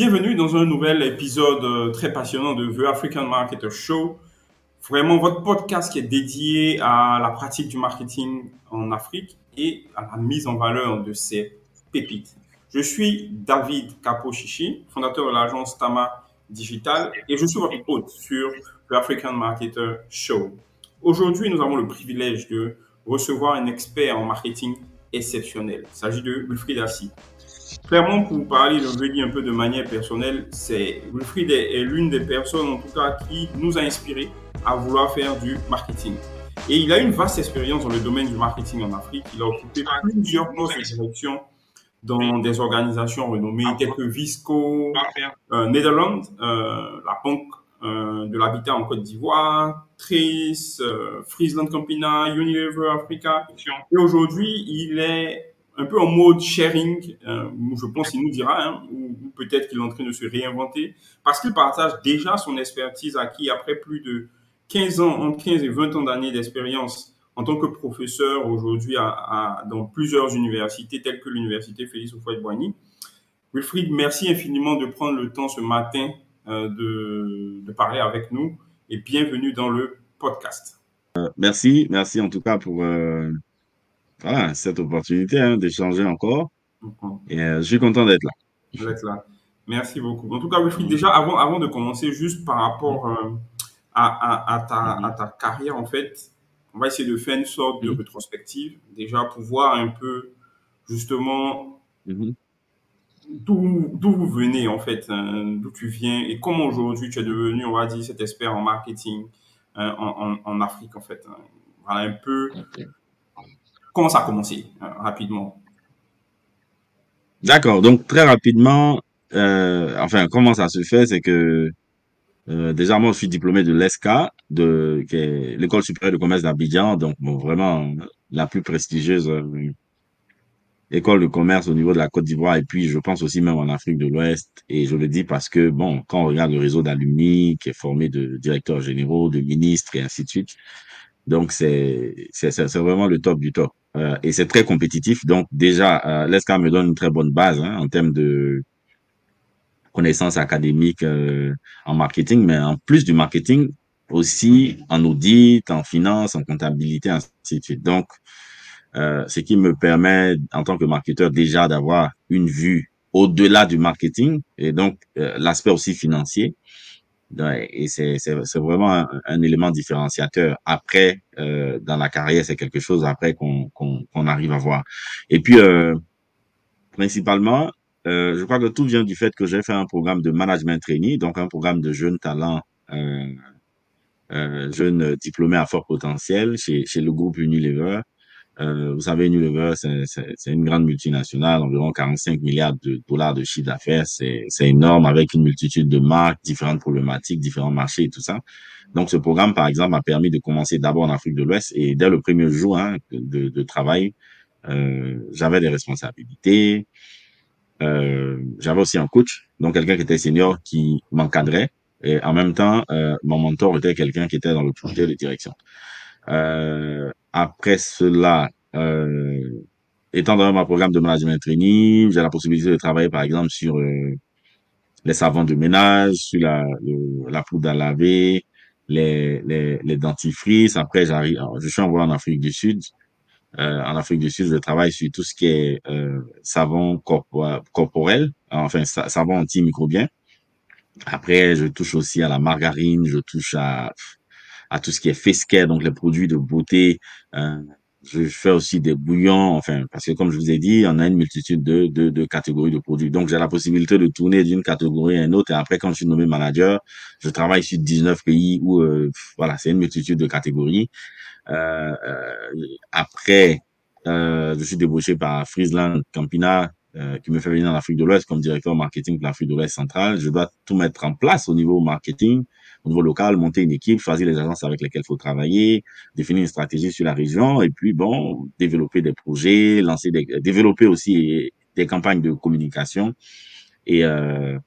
bienvenue dans un nouvel épisode euh, très passionnant de The African Marketer Show. Vraiment votre podcast qui est dédié à la pratique du marketing en Afrique et à la mise en valeur de ces pépites. Je suis David Capochichi, fondateur de l'agence Tama Digital et je suis votre hôte sur The African Marketer Show. Aujourd'hui, nous avons le privilège de recevoir un expert en marketing exceptionnel. Il s'agit de Wilfried Assi. Clairement, pour parler de Veli un peu de manière personnelle, c'est Wilfried est, l'une des personnes, en tout cas, qui nous a inspiré à vouloir faire du marketing. Et il a une vaste expérience dans le domaine du marketing en Afrique. Il a occupé plusieurs postes de direction dans des organisations renommées telles que Visco, euh, Netherlands, euh, la Banque euh, de l'habitat en Côte d'Ivoire, Tris, euh, Friesland Campina, Unilever Africa. Et aujourd'hui, il est un peu en mode sharing, euh, je pense qu'il nous dira, hein, ou, peut-être qu'il est en train de se réinventer, parce qu'il partage déjà son expertise acquis après plus de 15 ans, entre 15 et 20 ans d'années d'expérience en tant que professeur aujourd'hui à, dans plusieurs universités telles que l'université Félix Houphouët-Boigny. Wilfried, merci infiniment de prendre le temps ce matin euh, de, de, parler avec nous et bienvenue dans le podcast. Euh, merci, merci en tout cas pour euh, voilà, cette opportunité hein, d'échanger encore. Et euh, je suis content d'être là. Merci beaucoup. En tout cas, Wilfried, déjà, avant, avant de commencer, juste par rapport euh, à, à, à, ta, à ta carrière, en fait, on va essayer de faire une sorte de rétrospective, déjà pour voir un peu, justement, Mhm. d'où d'où vous venez, en fait, hein, d'où tu viens et comment aujourd'hui tu es devenu, on va dire, cet expert en marketing hein, en, en, en Afrique, en fait. hein. Voilà un peu. Comment ça a commencé, hein, rapidement. D'accord. Donc très rapidement, euh, enfin comment ça se fait, c'est que euh, déjà moi je suis diplômé de l'ESCA, de l'école supérieure de commerce d'Abidjan, donc bon, vraiment la plus prestigieuse euh, école de commerce au niveau de la Côte d'Ivoire et puis je pense aussi même en Afrique de l'Ouest. Et je le dis parce que bon, quand on regarde le réseau d'alumni qui est formé de directeurs généraux, de ministres et ainsi de suite, donc c'est vraiment le top du top. Euh, et c'est très compétitif. Donc déjà, euh, l'ESCA me donne une très bonne base hein, en termes de connaissances académiques euh, en marketing, mais en plus du marketing, aussi en audit, en finance, en comptabilité, ainsi de suite. Donc, euh, ce qui me permet, en tant que marketeur, déjà d'avoir une vue au-delà du marketing et donc euh, l'aspect aussi financier. Ouais, Et c'est c'est c'est vraiment un, un élément différenciateur. Après, euh, dans la carrière, c'est quelque chose après qu'on qu'on qu'on arrive à voir. Et puis, euh, principalement, euh, je crois que tout vient du fait que j'ai fait un programme de management trainee, donc un programme de jeunes talents, euh, euh, jeunes diplômés à fort potentiel chez chez le groupe Unilever. Euh, vous savez, Unilever, c'est une grande multinationale, environ 45 milliards de dollars de chiffre d'affaires. C'est c'est énorme avec une multitude de marques, différentes problématiques, différents marchés et tout ça. Donc, ce programme, par exemple, a permis de commencer d'abord en Afrique de l'Ouest et dès le premier jour hein, de, de travail, euh, j'avais des responsabilités. Euh, j'avais aussi un coach, donc quelqu'un qui était senior qui m'encadrait. Et en même temps, euh, mon mentor était quelqu'un qui était dans le projet de direction. Euh, après cela, euh, étant dans ma programme de management training, j'ai la possibilité de travailler, par exemple, sur euh, les savons de ménage, sur la, la poudre à laver, les, les, les dentifrices. Après, j'arrive, je suis envoyé en Afrique du Sud. Euh, en Afrique du Sud, je travaille sur tout ce qui est euh, savon corpo- corporel, enfin sa- savon antimicrobien. Après, je touche aussi à la margarine, je touche à, à tout ce qui est face donc les produits de beauté. Euh, je fais aussi des bouillons, enfin, parce que comme je vous ai dit, on a une multitude de, de, de catégories de produits. Donc, j'ai la possibilité de tourner d'une catégorie à une autre. Et après, quand je suis nommé manager, je travaille sur 19 pays où, euh, voilà, c'est une multitude de catégories. Euh, euh, après, euh, je suis débauché par Friesland Campina, euh, qui me fait venir en Afrique de l'Ouest comme directeur marketing pour l'Afrique de l'Ouest centrale. Je dois tout mettre en place au niveau marketing, au niveau local, monter une équipe, choisir les agences avec lesquelles il faut travailler, définir une stratégie sur la région et puis, bon, développer des projets, lancer des, développer aussi des campagnes de communication et euh,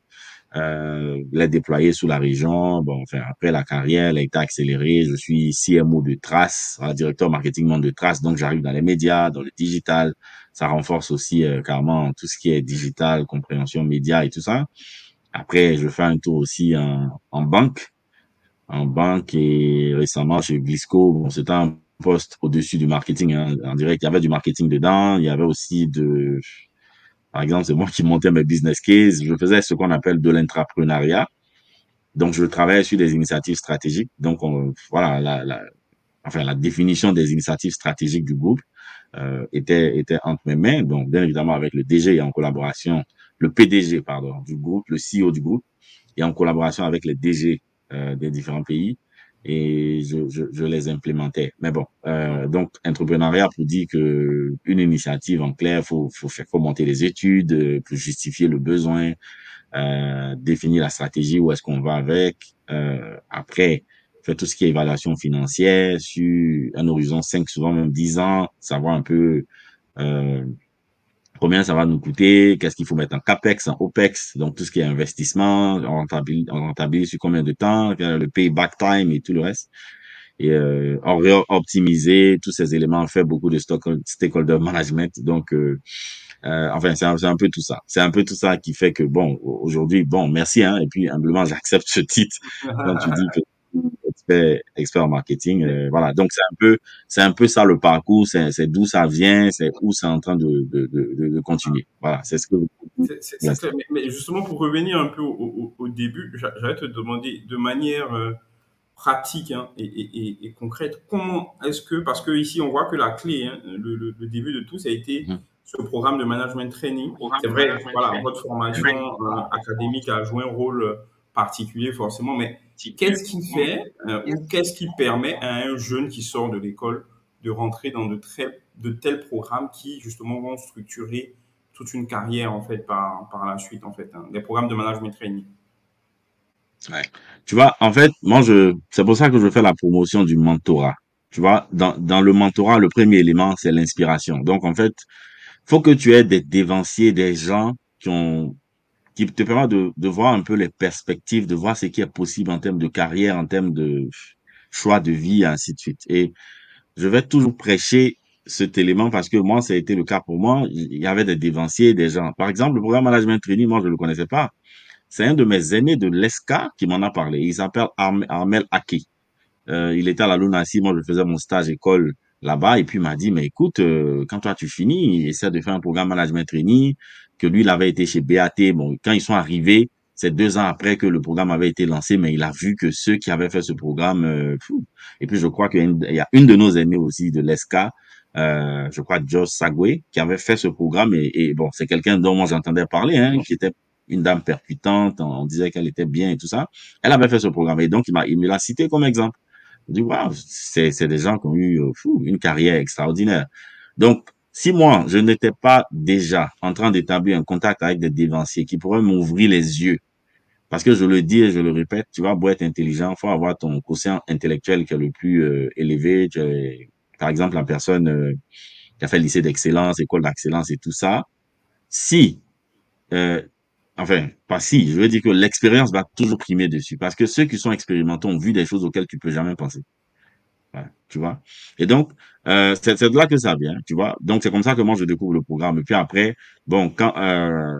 euh, les déployer sous la région. Bon, enfin, après la carrière, elle a été accélérée. Je suis CMO de Trace, voilà, directeur marketing de Trace. Donc, j'arrive dans les médias, dans le digital. Ça renforce aussi euh, carrément tout ce qui est digital, compréhension média et tout ça. après, je fais un tour aussi en, en banque, en banque et récemment chez Blisco, bon, c'était un poste au-dessus du marketing. Hein. On dirait qu'il y avait du marketing dedans, il y avait aussi de, par exemple, c'est moi qui montais mes business cases, je faisais ce qu'on appelle de l'entrepreneuriat. Donc, je travaillais sur des initiatives stratégiques. Donc, on, voilà, la, la, enfin, la définition des initiatives stratégiques du groupe euh, était, était entre mes mains. Donc, bien évidemment, avec le DG et en collaboration, le PDG, pardon, du groupe, le CEO du groupe, et en collaboration avec les DG des différents pays. Et je, je, je, les implémentais. Mais bon, euh, donc entrepreneuriat pour dire que une initiative en clair, faut faut faire faut monter les études, euh, pour justifier le besoin, euh, définir la stratégie où est-ce qu'on va avec. Euh, après, faire tout ce qui est évaluation financière sur un horizon 5, souvent même 10 ans, savoir un peu euh, combien ça va nous coûter, qu'est-ce qu'il faut mettre en CAPEX, en OPEX, donc tout ce qui est investissement, on rentabilise, on sur combien de temps, le payback time et tout le reste. Et euh, optimiser tous ces éléments, faire beaucoup de stakeholder management. Donc, euh, euh, enfin, c'est un, peu tout ça. C'est un peu tout ça qui fait que, bon, aujourd'hui, bon, merci, hein, et puis humblement, j'accepte ce titre quand tu dis expert, expert en marketing. Euh, voilà, donc c'est un peu, c'est un peu ça le parcours, c'est, c'est d'où ça vient, c'est où c'est en train de, de, de, de continuer. Voilà, c'est ce que. C'est, c'est mais, justement pour revenir un peu au, au, au début, j'allais te demander de manière euh, pratique hein, et, et, et, concrète, comment est-ce que, parce que ici on voit que la clé, hein, le, le, le, début de tout, ça a été mmh. ce programme de management training. C'est vrai, voilà, votre formation euh, académique a joué un rôle particulier forcément, mais qu'est-ce qui fait euh, ou qu'est-ce qui permet à un jeune qui sort de l'école de rentrer dans de, très, de tels programmes qui justement vont structurer toute une carrière en fait par, par la suite en fait, hein, des programmes de management training? Ouais. Tu vois, en fait, moi je, c'est pour ça que je fais la promotion du mentorat. Tu vois, dans, dans le mentorat, le premier élément c'est l'inspiration. Donc en fait, faut que tu aies des dévanciers, des gens qui ont qui te permet de, de voir un peu les perspectives, de voir ce qui est possible en termes de carrière, en termes de choix de vie, ainsi de suite. Et je vais toujours prêcher cet élément parce que moi, ça a été le cas pour moi. Il y avait des dévanciers, des gens. Par exemple, le programme Management Training, moi, je ne le connaissais pas. C'est un de mes aînés de l'ESCA qui m'en a parlé. Il s'appelle Armel Aki. Euh, il était à la Lunassi. Moi, je faisais mon stage école là-bas et puis m'a dit, mais écoute, euh, quand toi tu finis, essaie de faire un programme Management Training que lui, il avait été chez BAT. Bon, quand ils sont arrivés, c'est deux ans après que le programme avait été lancé, mais il a vu que ceux qui avaient fait ce programme, euh, et puis je crois qu'il y a une de nos aînés aussi de l'ESCA, euh, je crois Josh Sagwe, qui avait fait ce programme, et, et bon, c'est quelqu'un dont moi j'entendais parler, hein, qui était une dame percutante, on disait qu'elle était bien et tout ça. Elle avait fait ce programme, et donc il, m'a, il me l'a cité comme exemple. Je dis, waouh, c'est, c'est des gens qui ont eu euh, fou, une carrière extraordinaire. Donc, si moi, je n'étais pas déjà en train d'établir un contact avec des dévanciers qui pourraient m'ouvrir les yeux, parce que je le dis et je le répète, tu vois, pour être intelligent, faut avoir ton quotient intellectuel qui est le plus euh, élevé. Tu es, par exemple, la personne euh, qui a fait le lycée d'excellence, école d'excellence et tout ça. Si, euh, enfin, pas si, je veux dire que l'expérience va toujours primer dessus, parce que ceux qui sont expérimentés ont vu des choses auxquelles tu peux jamais penser tu vois. Et donc, euh, c'est de là que ça vient, tu vois. Donc, c'est comme ça que moi, je découvre le programme. Et puis après, bon, quand euh,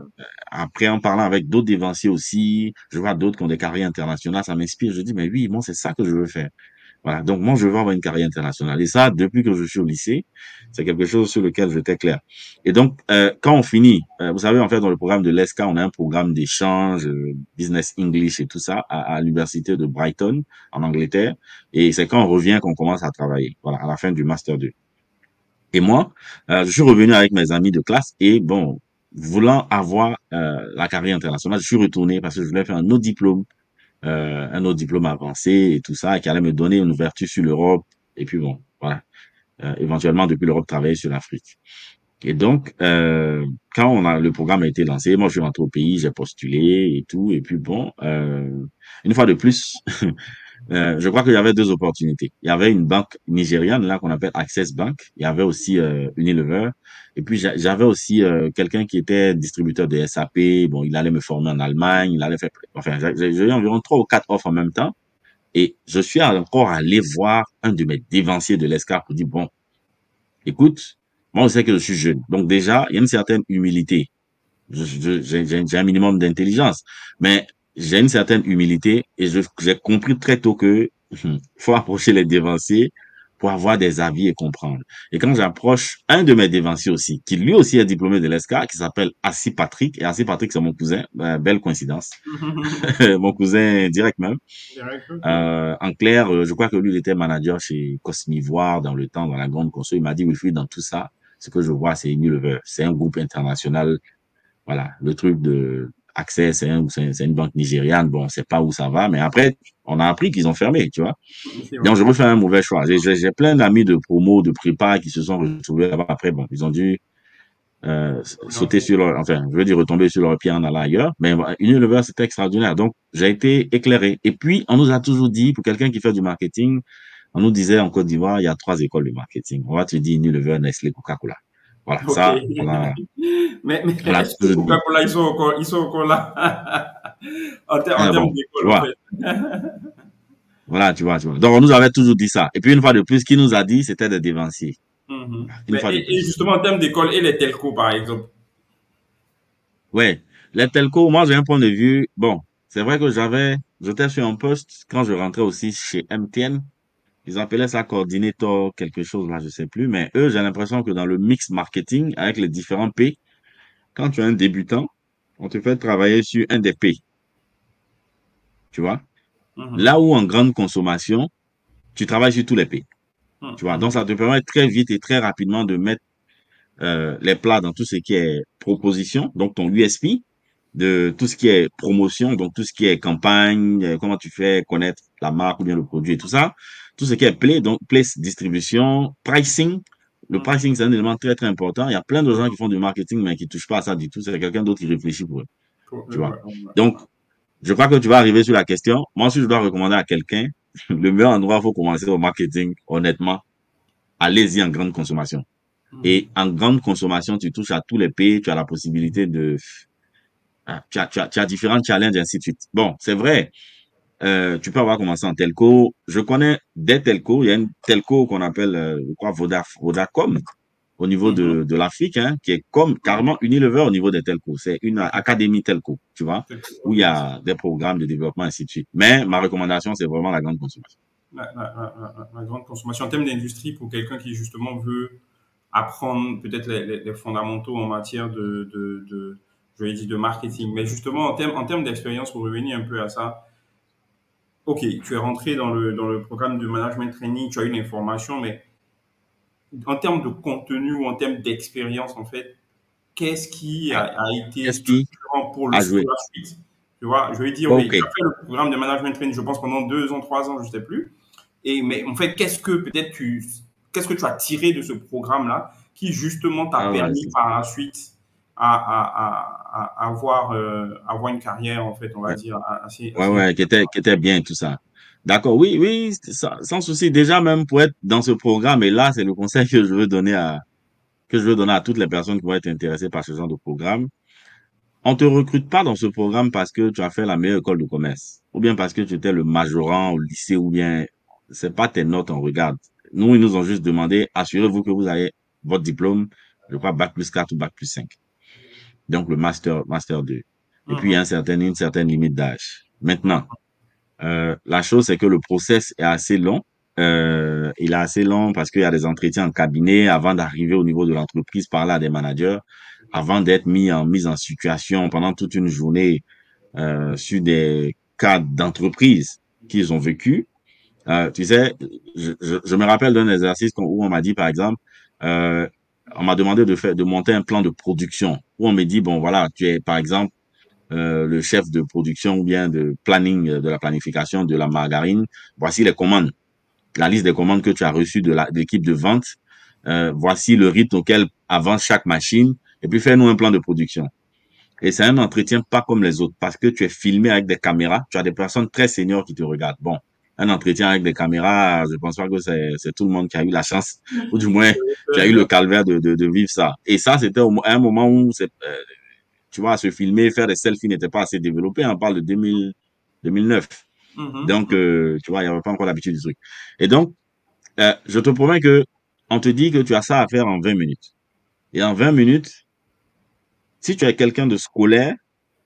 après, en parlant avec d'autres dévanciers aussi, je vois d'autres qui ont des carrières internationales, ça m'inspire. Je dis, mais oui, moi, c'est ça que je veux faire. Voilà. Donc, moi, je veux avoir une carrière internationale. Et ça, depuis que je suis au lycée, c'est quelque chose sur lequel j'étais clair. Et donc, euh, quand on finit, euh, vous savez, en fait, dans le programme de l'ESCA, on a un programme d'échange, euh, business English et tout ça, à, à l'université de Brighton, en Angleterre. Et c'est quand on revient qu'on commence à travailler. Voilà, à la fin du Master 2. Et moi, je suis revenu avec mes amis de classe et bon, voulant avoir la carrière internationale, je suis retourné parce que je voulais faire un autre diplôme euh, un autre diplôme avancé et tout ça, qui allait me donner une ouverture sur l'Europe. Et puis bon, voilà. Euh, éventuellement, depuis l'Europe, travailler sur l'Afrique. Et donc, euh, quand on a le programme a été lancé, moi je suis rentré au pays, j'ai postulé et tout. Et puis bon, euh, une fois de plus, Euh, je crois qu'il y avait deux opportunités. Il y avait une banque nigériane là qu'on appelle Access Bank. Il y avait aussi euh, Unilever. Et puis j'avais aussi euh, quelqu'un qui était distributeur de SAP. Bon, il allait me former en Allemagne. Il allait faire. Enfin, j'ai eu environ trois ou quatre offres en même temps. Et je suis encore allé voir un de mes dévanciers de l'ESCAR pour dire bon, écoute, moi je sais que je suis jeune. Donc déjà, il y a une certaine humilité j'ai un minimum d'intelligence, mais j'ai une certaine humilité et j'ai compris très tôt que hum, faut approcher les dévanciers pour avoir des avis et comprendre. Et quand j'approche un de mes dévanciers aussi, qui lui aussi est diplômé de l'ESCA, qui s'appelle Assis Patrick, et Assis Patrick, c'est mon cousin, ben, belle coïncidence, mon cousin direct même. Euh, en clair, euh, je crois que lui, il était manager chez Cosmivoire dans le temps, dans la grande console. Il m'a dit, Wilfried, dans tout ça, ce que je vois, c'est Unilever. C'est un groupe international. Voilà, le truc de Accès, c'est un, une banque nigériane. Bon, on sait pas où ça va, mais après, on a appris qu'ils ont fermé, tu vois. Donc, je refais un mauvais choix. J'ai plein d'amis de promo, de prépa qui se sont retrouvés là-bas. Après, bon, ils ont dû euh, sauter sur leur, enfin, je veux dire retomber sur leur pied en allant ailleurs. Mais Unilever, c'était extraordinaire. Donc, j'ai été éclairé. Et puis, on nous a toujours dit, pour quelqu'un qui fait du marketing, on nous disait en Côte d'Ivoire, il y a trois écoles de marketing. On va te dire Unilever, Nestlé, Coca-Cola. Voilà, ça, on a, mais, mais Coca-Cola, ils sont encore, ils sont encore là? en, ah, termes d'école, en fait. voilà, tu vois, tu vois. Donc, on nous avait toujours dit ça. Et puis, une fois de plus, ce qu'il nous a dit, c'était des dévanciers. Mm -hmm. et, et, justement, en termes d'école, et les telcos, par exemple? Ouais. Les telcos, moi, j'ai un point de vue. Bon, c'est vrai que j'avais, j'étais sur un poste quand je rentrais aussi chez MTN. Ils appelaient ça coordinator quelque chose, là, je sais plus. Mais eux, j'ai l'impression que dans le mix marketing, avec les différents P, quand tu es un débutant, on te fait travailler sur un des P. Tu vois? Mhm. Là où en grande consommation, tu travailles sur tous les P. Mhm. Tu vois? Donc, ça te permet très vite et très rapidement de mettre euh, les plats dans tout ce qui est proposition, donc ton USP, de tout ce qui est promotion, donc tout ce qui est campagne, euh, comment tu fais connaître la marque ou bien le produit et tout ça tout ce qui est play, donc place, distribution, pricing. Le mm. pricing, c'est un élément très, très important. Il y a plein de gens qui font du marketing, mais qui touchent pas à ça du tout. C'est quelqu'un d'autre qui réfléchit pour eux. Tu vois. Donc, je crois que tu vas arriver sur la question. Moi, si je dois recommander à quelqu'un, le meilleur endroit, il faut commencer au marketing, honnêtement. Allez-y en grande consommation. Mm. Et en grande consommation, tu touches à tous les pays, tu as la possibilité de, ah, tu as, tu as, tu as différents challenges, ainsi de suite. Bon, c'est vrai. Euh, tu peux avoir commencé en telco. Je connais des telcos. Il y a une telco qu'on appelle, euh, je crois, Vodacom au niveau de, mhm. de l'Afrique, hein, qui est comme carrément Unilever au niveau des telcos. C'est une académie telco, tu vois, où il y a des programmes de développement, ainsi de suite. Mais ma recommandation, c'est vraiment la grande consommation. La, grande consommation en termes d'industrie pour quelqu'un qui justement veut apprendre peut-être les, les, fondamentaux en matière de, de, de je vais dire de marketing. Mais justement, en termes, en termes d'expérience, pour revenir un peu à ça, ok, tu es rentré dans le, dans le programme de management training, tu as eu l'information, mais en termes de contenu ou en termes d'expérience, en fait, qu'est-ce qui a, été différent pour, le, la suite? Tu vois, je vais dire, oui, tu as fait le programme de management training, je pense, pendant deux ans, trois ans, je ne sais plus. Et, mais en fait, qu'est-ce que peut-être tu, qu'est-ce que tu as tiré de ce programme-là qui justement t'a ah permis par la suite à, à, à, avoir, euh, avoir une carrière, en fait, on va dire, assez, Ouais, ouais, qui était, qui était bien, tout ça. D'accord, oui, oui, sans souci. Déjà, même pour être dans ce programme, et là, c'est le conseil que je veux donner à, que je veux donner à toutes les personnes qui vont être intéressées par ce genre de programme. On te recrute pas dans ce programme parce que tu as fait la meilleure école de commerce, ou bien parce que tu étais le majorant au lycée, ou bien c'est pas tes notes, on regarde. Nous, ils nous ont juste demandé, assurez-vous que vous avez votre diplôme, je crois, bac plus 4 ou bac plus 5 donc le master master 2. Et puis il y a un certain, une certaine limite d'âge. Maintenant, euh, la chose c'est que le process est assez long. Euh, il est assez long parce qu'il y a des entretiens en cabinet avant d'arriver au niveau de l'entreprise, par là des managers, avant d'être mis en mise en situation pendant toute une journée euh, sur des cas d'entreprise qu'ils ont vécu. Euh, tu sais, je, je, je me rappelle d'un exercice où on m'a dit par exemple, euh, on m'a demandé de faire, de monter un plan de production où on me dit bon voilà, tu es par exemple euh, le chef de production ou bien de planning de la planification de la margarine. Voici les commandes, la liste des commandes que tu as reçues de l'équipe de vente. Euh, voici le rythme auquel avance chaque machine et puis fais-nous un plan de production. Et c'est un entretien pas comme les autres parce que tu es filmé avec des caméras, tu as des personnes très seniors qui te regardent. Bon, un entretien avec des caméras, je pense pas que c'est tout le monde qui a eu la chance, ou du moins qui a eu le calvaire de, de, de vivre ça. Et ça, c'était un moment où, euh, tu vois, se filmer, faire des selfies n'était pas assez développé. On parle de 2000, 2009. Mm-hmm. Donc, euh, tu vois, il n'y avait pas encore l'habitude du truc. Et donc, euh, je te promets que on te dit que tu as ça à faire en 20 minutes. Et en 20 minutes, si tu es quelqu'un de scolaire,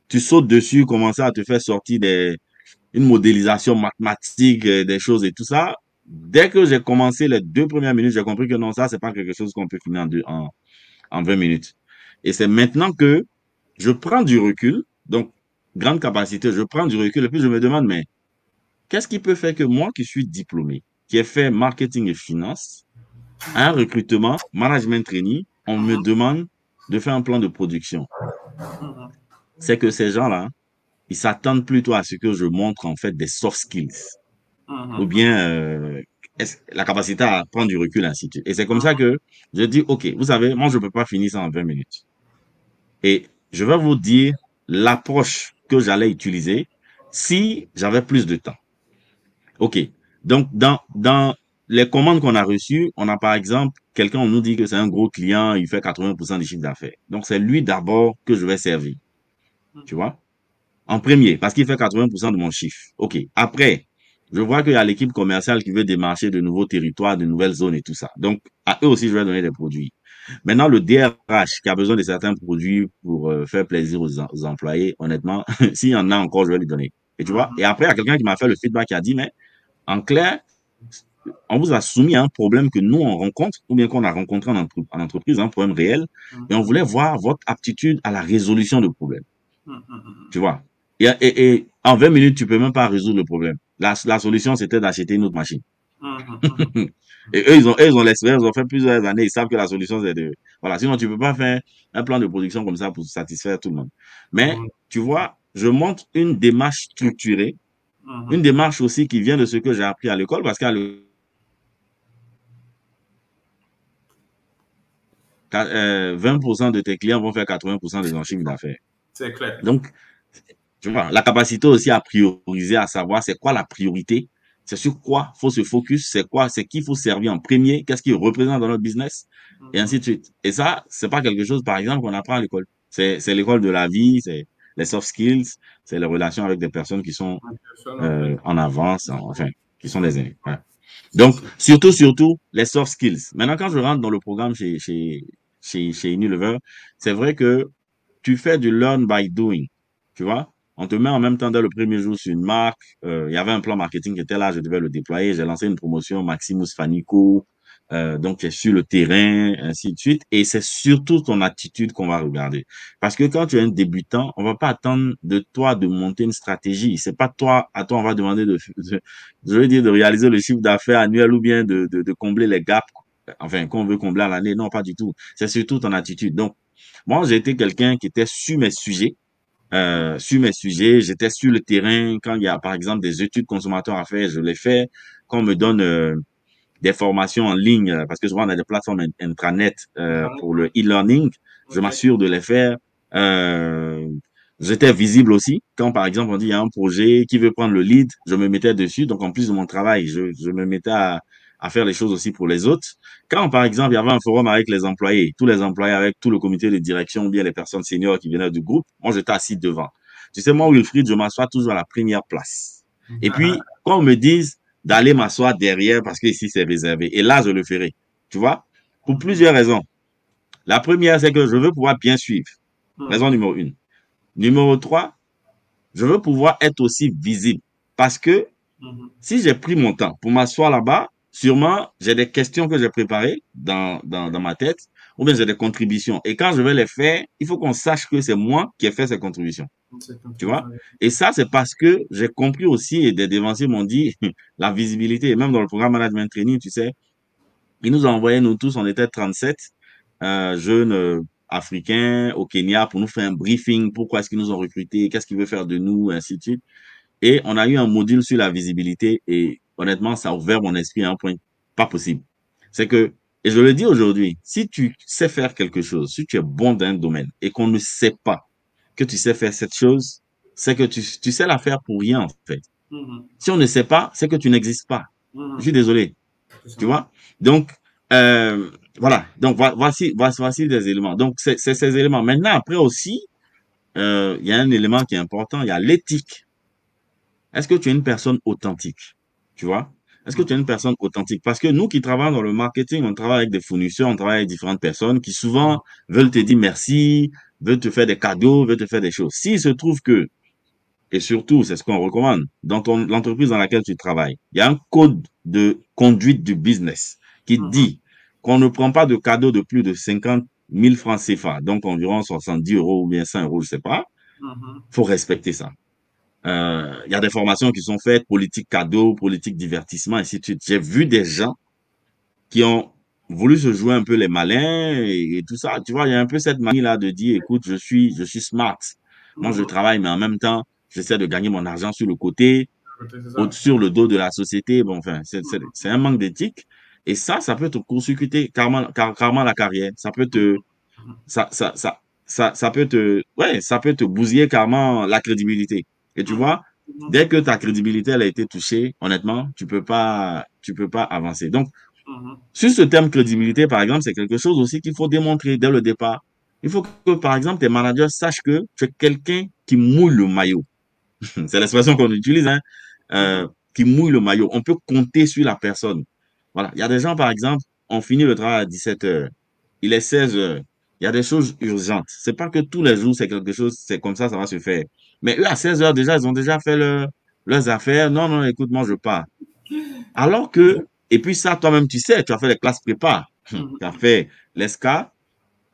tu sautes dessus, commencer à te faire sortir des, une modélisation mathématique, euh, des choses et tout ça. Dès que j'ai commencé les deux premières minutes, j'ai compris que non, ça, c'est pas quelque chose qu'on peut finir en, deux, en, en 20 minutes. Et c'est maintenant que je prends du recul, donc grande capacité, je prends du recul et puis je me demande, mais qu'est-ce qui peut faire que moi qui suis diplômé, qui ai fait marketing et finance, un recrutement, management training, on me demande de faire un plan de production? C'est que ces gens-là, ils s'attendent plutôt à ce que je montre en fait des soft skills ou bien euh, la capacité à prendre du recul, ainsi de suite. Et c'est comme ça que je dis, OK, vous savez, moi, je ne peux pas finir ça en 20 minutes. Et je vais vous dire l'approche que j'allais utiliser si j'avais plus de temps. OK. Donc, dans, dans les commandes qu'on a reçues, on a par exemple, quelqu'un on nous dit que c'est un gros client, il fait 80% du chiffre d'affaires. Donc, c'est lui d'abord que je vais servir. Tu vois? En premier, parce qu'il fait 80% de mon chiffre. OK. Après, je vois qu'il y a l'équipe commerciale qui veut démarcher de nouveaux territoires, de nouvelles zones et tout ça. Donc, à eux aussi, je vais donner des produits. Maintenant, le DRH qui a besoin de certains produits pour euh, faire plaisir aux, aux employés, honnêtement, s'il y en a encore, je vais lui donner. Et tu vois, et après, il y a quelqu'un qui m'a fait le feedback qui a dit, mais en clair, on vous a soumis à un problème que nous, on rencontre, ou bien qu'on a rencontré en, entreprise, un problème réel, et on voulait voir votre aptitude à la résolution du problème. Tu vois? Et, et, et, en 20 minutes, tu peux même pas résoudre le problème. La, la solution, c'était d'acheter une autre machine. et eux, ils ont, eux, ils ont l'expérience, ils ont fait plusieurs années, ils savent que la solution, c'est de... Voilà, sinon, tu peux pas faire un plan de production comme ça pour satisfaire tout le monde. Mais, tu vois, je montre une démarche structurée, une démarche aussi qui vient de ce que j'ai appris à l'école, parce qu'à l'école, euh, 20% de tes clients vont faire 80% de ton chiffre d'affaires. C'est clair. Donc, tu vois, la capacité aussi à prioriser, à savoir c'est quoi la priorité, c'est sur quoi faut se focus, c'est quoi, c'est qui faut servir en premier, qu'est-ce qui représente dans notre business, et ainsi de suite. Et ça, c'est pas quelque chose, par exemple, qu'on apprend à l'école. C'est, c'est l'école de la vie, c'est les soft skills, c'est les relations avec des personnes qui sont euh, en avance, enfin, qui sont des aînés. Donc, surtout, surtout, les soft skills. Maintenant, quand je rentre dans le programme chez, chez, chez, chez Unilever, c'est vrai que tu fais du learn by doing. Tu vois? On te met en même temps dès le premier jour sur une marque. Euh, il y avait un plan marketing qui était là, je devais le déployer. J'ai lancé une promotion Maximus Fanico, euh, donc qui est sur le terrain, ainsi de suite. Et c'est surtout ton attitude qu'on va regarder. Parce que quand tu es un débutant, on va pas attendre de toi de monter une stratégie. C'est pas toi, à toi, on va demander de, je veux dire, de réaliser le chiffre d'affaires annuel ou bien de, de, de combler les gaps, enfin, qu'on veut combler à l'année. Non, pas du tout. C'est surtout ton attitude. Donc, moi, j'ai été quelqu'un qui était sur mes sujets euh, sur mes sujets. J'étais sur le terrain quand il y a, par exemple, des études consommateurs à faire, je les fais. Quand on me donne euh, des formations en ligne, euh, parce que souvent on a des plateformes intranet euh, pour le e-learning, je m'assure de les faire. Euh, J'étais visible aussi. Quand, par exemple, on dit il y a un projet qui veut prendre le lead, je me mettais dessus. Donc, en plus de mon travail, je, je me mettais à, à faire les choses aussi pour les autres. Quand, par exemple, il y avait un forum avec les employés, tous les employés avec tout le comité de direction ou bien les personnes seniors qui venaient du groupe, moi, j'étais assis devant. Tu sais, moi, Wilfried, je m'assois toujours à la première place. Et puis, quand on me dise d'aller m'asseoir derrière parce que ici, c'est réservé, et là, je le ferai. Tu vois? Pour plusieurs raisons. La première, c'est que je veux pouvoir bien suivre. Raison numéro une. Numéro trois, je veux pouvoir être aussi visible. Parce que si j'ai pris mon temps pour m'asseoir là-bas, sûrement, j'ai des questions que j'ai préparées dans, dans, ma tête, ou bien j'ai des contributions. Et quand je vais les faire, il faut qu'on sache que c'est moi qui ai fait ces contributions. Tu vois? Et ça, c'est parce que j'ai compris aussi, et des dévanciers m'ont dit, la visibilité, et même dans le programme Management Training, tu sais, ils nous ont envoyé, nous tous, on était 37 euh, jeunes euh, africains au Kenya pour nous faire un briefing, pourquoi est-ce qu'ils nous ont recrutés, qu'est-ce qu'ils veulent faire de nous, ainsi de suite. Et on a eu un module sur la visibilité et honnêtement, ça a ouvert mon esprit à un point pas possible. C'est que, et je le dis aujourd'hui, si tu sais faire quelque chose, si tu es bon dans un domaine et qu'on ne sait pas que tu sais faire cette chose, c'est que tu, tu sais la faire pour rien, en fait. Si on ne sait pas, c'est que tu n'existes pas. Je suis désolé. Tu vois? Donc, euh, voilà. Donc, voici, voici, voici des éléments. Donc, c'est ces éléments. Maintenant, après aussi, euh, il y a un élément qui est important, il y a l'éthique. Est-ce que tu es une personne authentique? Tu vois? Est-ce que tu es une personne authentique? Parce que nous qui travaillons dans le marketing, on travaille avec des fournisseurs, on travaille avec différentes personnes qui souvent veulent te dire merci, veulent te faire des cadeaux, veulent te faire des choses. S'il se trouve que, et surtout, c'est ce qu'on recommande, dans ton, l'entreprise dans laquelle tu travailles, il y a un code de conduite du business qui Mhm. dit qu'on ne prend pas de cadeaux de plus de 50 000 francs CFA, donc environ 70 euros ou bien 100 euros, je sais pas. Mhm. faut respecter ça. Euh, Il y a des formations qui sont faites, politique cadeau, politique divertissement, ainsi de suite. J'ai vu des gens qui ont voulu se jouer un peu les malins et, et tout ça. Tu vois, il y a un peu cette manie-là de dire, écoute, je suis, je suis smart. Moi, je travaille, mais en même temps, j'essaie de gagner mon argent sur le côté, sur le dos de la société. Bon, enfin, c'est un manque d'éthique. Et ça, ça peut te court-circuiter carrément, car- carrément la carrière. Ça peut te, ça, ça, ça, ça peut te, ouais, ça peut te bousiller carrément la crédibilité. Et tu vois, Mhm. dès que ta crédibilité elle a été touchée, honnêtement, tu peux pas, tu peux pas avancer. Donc, Mhm. sur ce terme crédibilité, par exemple, c'est quelque chose aussi qu'il faut démontrer dès le départ. Il faut que, par exemple, tes managers sachent que tu es quelqu'un qui mouille le maillot. c'est l'expression qu'on utilise, hein, euh, qui mouille le maillot. On peut compter sur la personne. Voilà. Il y a des gens, par exemple, on finit le travail à 17 heures. Il est 16 heures. Il y a des choses urgentes. C'est pas que tous les jours, c'est quelque chose, c'est comme ça, ça va se faire. Mais eux, à 16 heures, déjà, ils ont déjà fait leur- leurs affaires. Non, non, écoute, moi, je pars. Alors que, et puis ça, toi-même, tu sais, tu as fait les classes prépa. Mhm. Tu as fait l'ESCA.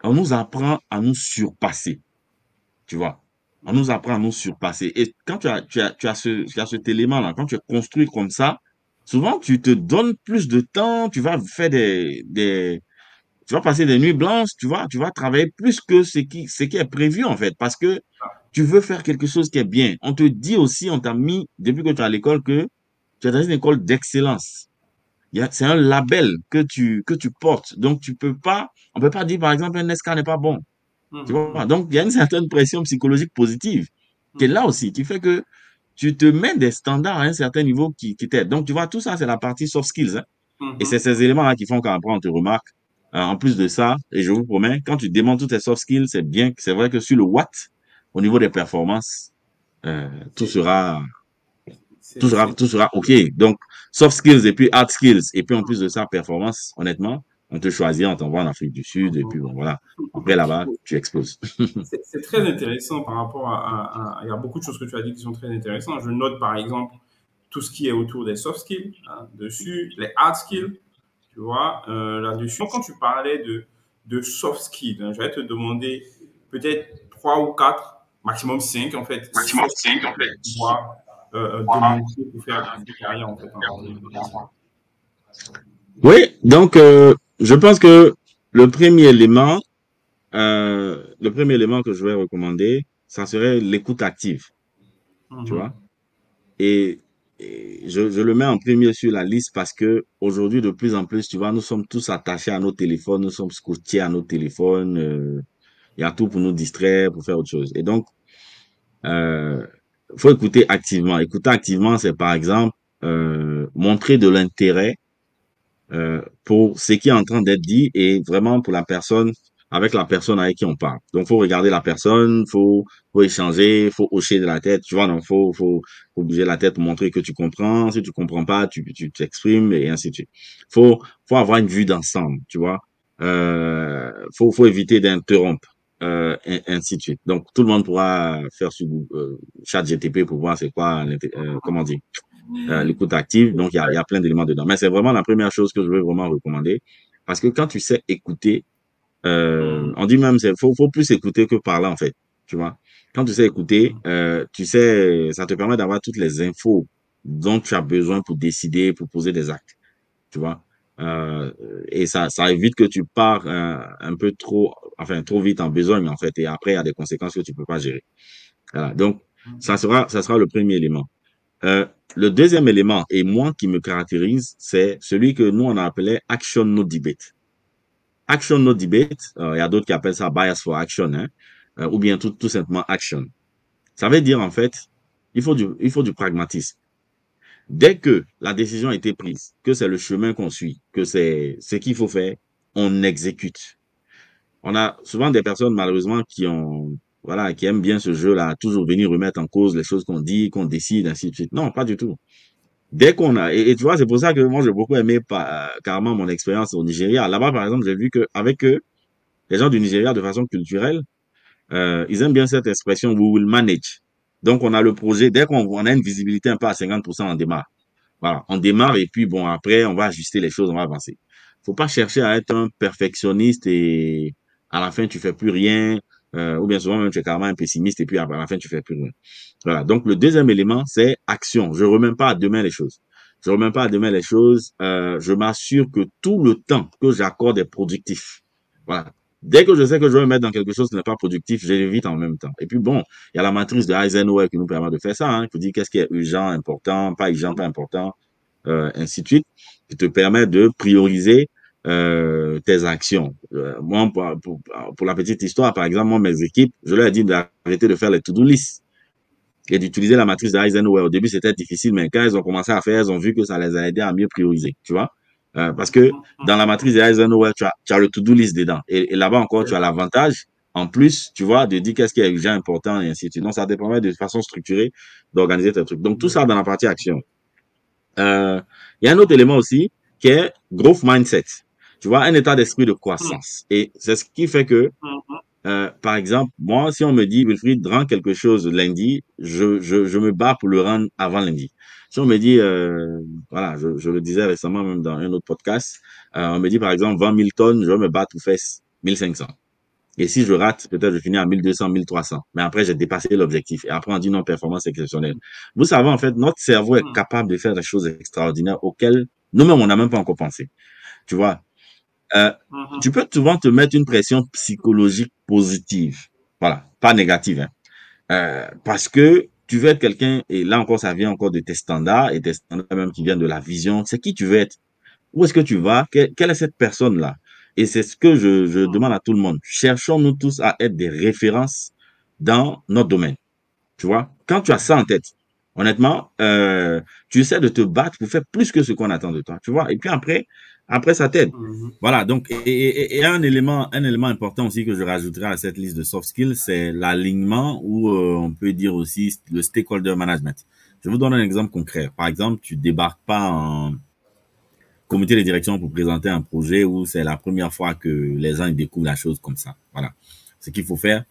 On nous apprend à nous surpasser. Tu vois? On nous apprend à nous surpasser. Et quand tu as, tu as, tu as ce, tu as cet élément-là, quand tu es construit comme ça, souvent, tu te donnes plus de temps, tu vas faire des, des, tu vas passer des nuits blanches, tu vois, tu vas travailler plus que ce qui, ce qui est prévu, en fait, parce que tu veux faire quelque chose qui est bien. On te dit aussi, on t'a mis, depuis que tu es à l'école, que tu es dans une école d'excellence. C'est un label que tu, que tu portes. Donc, tu peux pas, on peut pas dire, par exemple, un SK n'est pas bon. Tu Mhm. vois? Donc, il y a une certaine pression psychologique positive qui est là aussi, qui fait que tu te mets des standards à un certain niveau qui, qui t'aident. Donc, tu vois, tout ça, c'est la partie soft skills. hein. Mhm. Et c'est ces éléments-là qui font qu'après, on te remarque. Euh, en plus de ça, et je vous promets, quand tu demandes tous tes soft skills, c'est bien, c'est vrai que sur le what, au niveau des performances, euh, tout sera, tout sera, tout sera OK. Donc, soft skills et puis hard skills. Et puis, en plus de ça, performance, honnêtement, on te choisit, on t'envoie en Afrique du Sud, et puis bon, voilà. Après, là-bas, tu exploses. C'est très intéressant par rapport à, à- à- Il y a beaucoup de choses que tu as dit qui sont très intéressantes. Je note par exemple tout ce qui est autour des soft skills, hein, dessus, les hard skills, tu vois, euh, là-dessus. Quand tu parlais de, de soft skills, hein, j'allais te demander peut-être trois ou quatre, maximum cinq en fait. Maximum soft 5 en fait. skills, tu vois, euh, euh, pour faire une carrière en fait. en- Oui, donc euh, je pense que le premier élément, euh, le premier élément que je vais recommander, ça serait l'écoute active, Mhm. tu vois? Et, et je, je le mets en premier sur la liste parce que aujourd'hui, de plus en plus, tu vois, nous sommes tous attachés à nos téléphones, nous sommes scotchés à nos téléphones. Il y a tout pour nous distraire, pour faire autre chose. Et donc, euh, faut écouter activement. Écouter activement, c'est par exemple euh, montrer de l'intérêt euh, pour ce qui est en train d'être dit et vraiment pour la personne, avec la personne avec qui on parle. Donc, faut regarder la personne, faut, faut échanger, faut hocher de la tête, tu vois, donc faut, faut, faut bouger la tête pour montrer que tu comprends. Si tu comprends pas, tu, tu t'exprimes et ainsi de suite. Faut, faut avoir une vue d'ensemble, tu vois. Euh, faut, faut éviter d'interrompre. Euh, et ainsi de suite. Donc, tout le monde pourra faire sur euh, chat GTP pour voir c'est quoi, euh, comment dire, euh, l'écoute active. Donc, il y a, y a plein d'éléments dedans. Mais c'est vraiment la première chose que je veux vraiment recommander. Parce que quand tu sais écouter, on dit même, c'est faut, faut plus écouter que parler, en fait. Tu vois? Quand tu sais écouter, tu sais, ça te permet d'avoir toutes les infos dont tu as besoin pour décider, pour poser des actes. Tu vois? Euh, et ça, ça évite que tu pars euh, un peu trop, enfin, trop vite en besogne, en fait. Et après, il y a des conséquences que tu peux pas gérer. Voilà. Donc, ça sera, ça sera le premier élément. Euh, le deuxième élément, et moi qui me caractérise, c'est celui que nous, on a appelé action no debate. Action no debate, euh, il y a d'autres qui appellent ça bias for action, hein, euh, ou bien tout, tout simplement action. Ça veut dire, en fait, il faut du, il faut du pragmatisme. Dès que la décision a été prise, que c'est le chemin qu'on suit, que c'est ce qu'il faut faire, on exécute. On a souvent des personnes, malheureusement, qui ont, voilà, qui aiment bien ce jeu-là, toujours venir remettre en cause les choses qu'on dit, qu'on décide, ainsi de suite. Non, pas du tout. dès qu'on a, et, tu vois, c'est pour ça que moi, j'ai beaucoup aimé carrément mon expérience au Nigeria. Là-bas, par exemple, j'ai vu que avec eux, les gens du Nigeria, de façon culturelle, euh, ils aiment bien cette expression we will manage. Donc, on a le projet, dès qu'on a une visibilité un peu à 50%, on démarre. Voilà, on démarre et puis bon, après, on va ajuster les choses, on va avancer. Faut pas chercher à être un perfectionniste et à la fin, tu fais plus rien, euh, ou bien souvent même tu es carrément un pessimiste et puis à la fin, tu fais plus rien. Voilà, donc le deuxième élément, c'est action. Je remets pas à demain les choses. Je remets pas à demain les choses. Euh, je m'assure que tout le temps que j'accorde est productif. Voilà. Dès que je sais que je vais me mettre dans quelque chose qui n'est pas productif, j'évite en même temps. Et puis bon, il y a la matrice de Eisenhower qui nous permet de faire ça, hein, qui dit qu'est-ce qui est urgent, important, pas urgent, pas important, euh, ainsi de suite, qui te permet de prioriser euh, tes actions. Euh, moi, pour, pour, la petite histoire, par exemple, moi, mes équipes, je leur ai dit d'arrêter de faire les to-do list et d'utiliser la matrice de Eisenhower. Au début, c'était difficile, mais quand ils ont commencé à faire, ils ont vu que ça les a aidés à mieux prioriser, tu vois. Euh, parce que dans la matrice Eisenhower, tu as, tu as le to-do list dedans. Et, là-bas encore, tu as l'avantage, en plus, tu vois, de dire qu'est-ce qui est déjà important et ainsi de suite. Donc, ça te permet de façon structurée d'organiser tes trucs. Donc, tout ça dans la partie action. Euh, il y a un autre élément aussi qui est growth mindset. Tu vois, un état d'esprit de croissance. Et c'est ce qui fait que, euh, par exemple, moi, si on me dit, Wilfried, rend quelque chose lundi, je, je, je me bats pour le rendre avant lundi. Si on me dit, euh, voilà, je, je, le disais récemment même dans un autre podcast, euh, on me dit par exemple 20 000 tonnes, je vais me battre pour faire 1500. Et si je rate, peut-être je finis à 1200, 1300. Mais après, j'ai dépassé l'objectif. Et après, on dit non, performance exceptionnelle. Vous savez, en fait, notre cerveau est hmm. capable de faire des choses extraordinaires auxquelles nous-mêmes, on n'a même pas encore pensé. Tu vois, euh, hmm. tu peux souvent te mettre une pression psychologique positive. Voilà, pas négative. Hein. Euh, parce que tu veux être quelqu'un, et là encore, ça vient encore de tes standards, et tes standards même qui viennent de la vision. C'est qui tu veux être? Où est-ce que tu vas? Quelle est cette personne-là? Et c'est ce que je, je demande à tout le monde. Cherchons-nous tous à être des références dans notre domaine. Tu vois? Quand tu as ça en tête, honnêtement, euh, tu essaies de te battre pour faire plus que ce qu'on attend de toi. Tu vois? Et puis après, après, ça t'aide. Mhm. Voilà. Donc, et, et, un élément, un élément important aussi que je rajouterai à cette liste de soft skills, c'est l'alignement ou euh, on peut dire aussi le stakeholder management. Je vous donne un exemple concret. Par exemple, tu débarques pas en comité de direction pour présenter un projet où c'est la première fois que les gens découvrent la chose comme ça. Voilà. Ce qu'il faut faire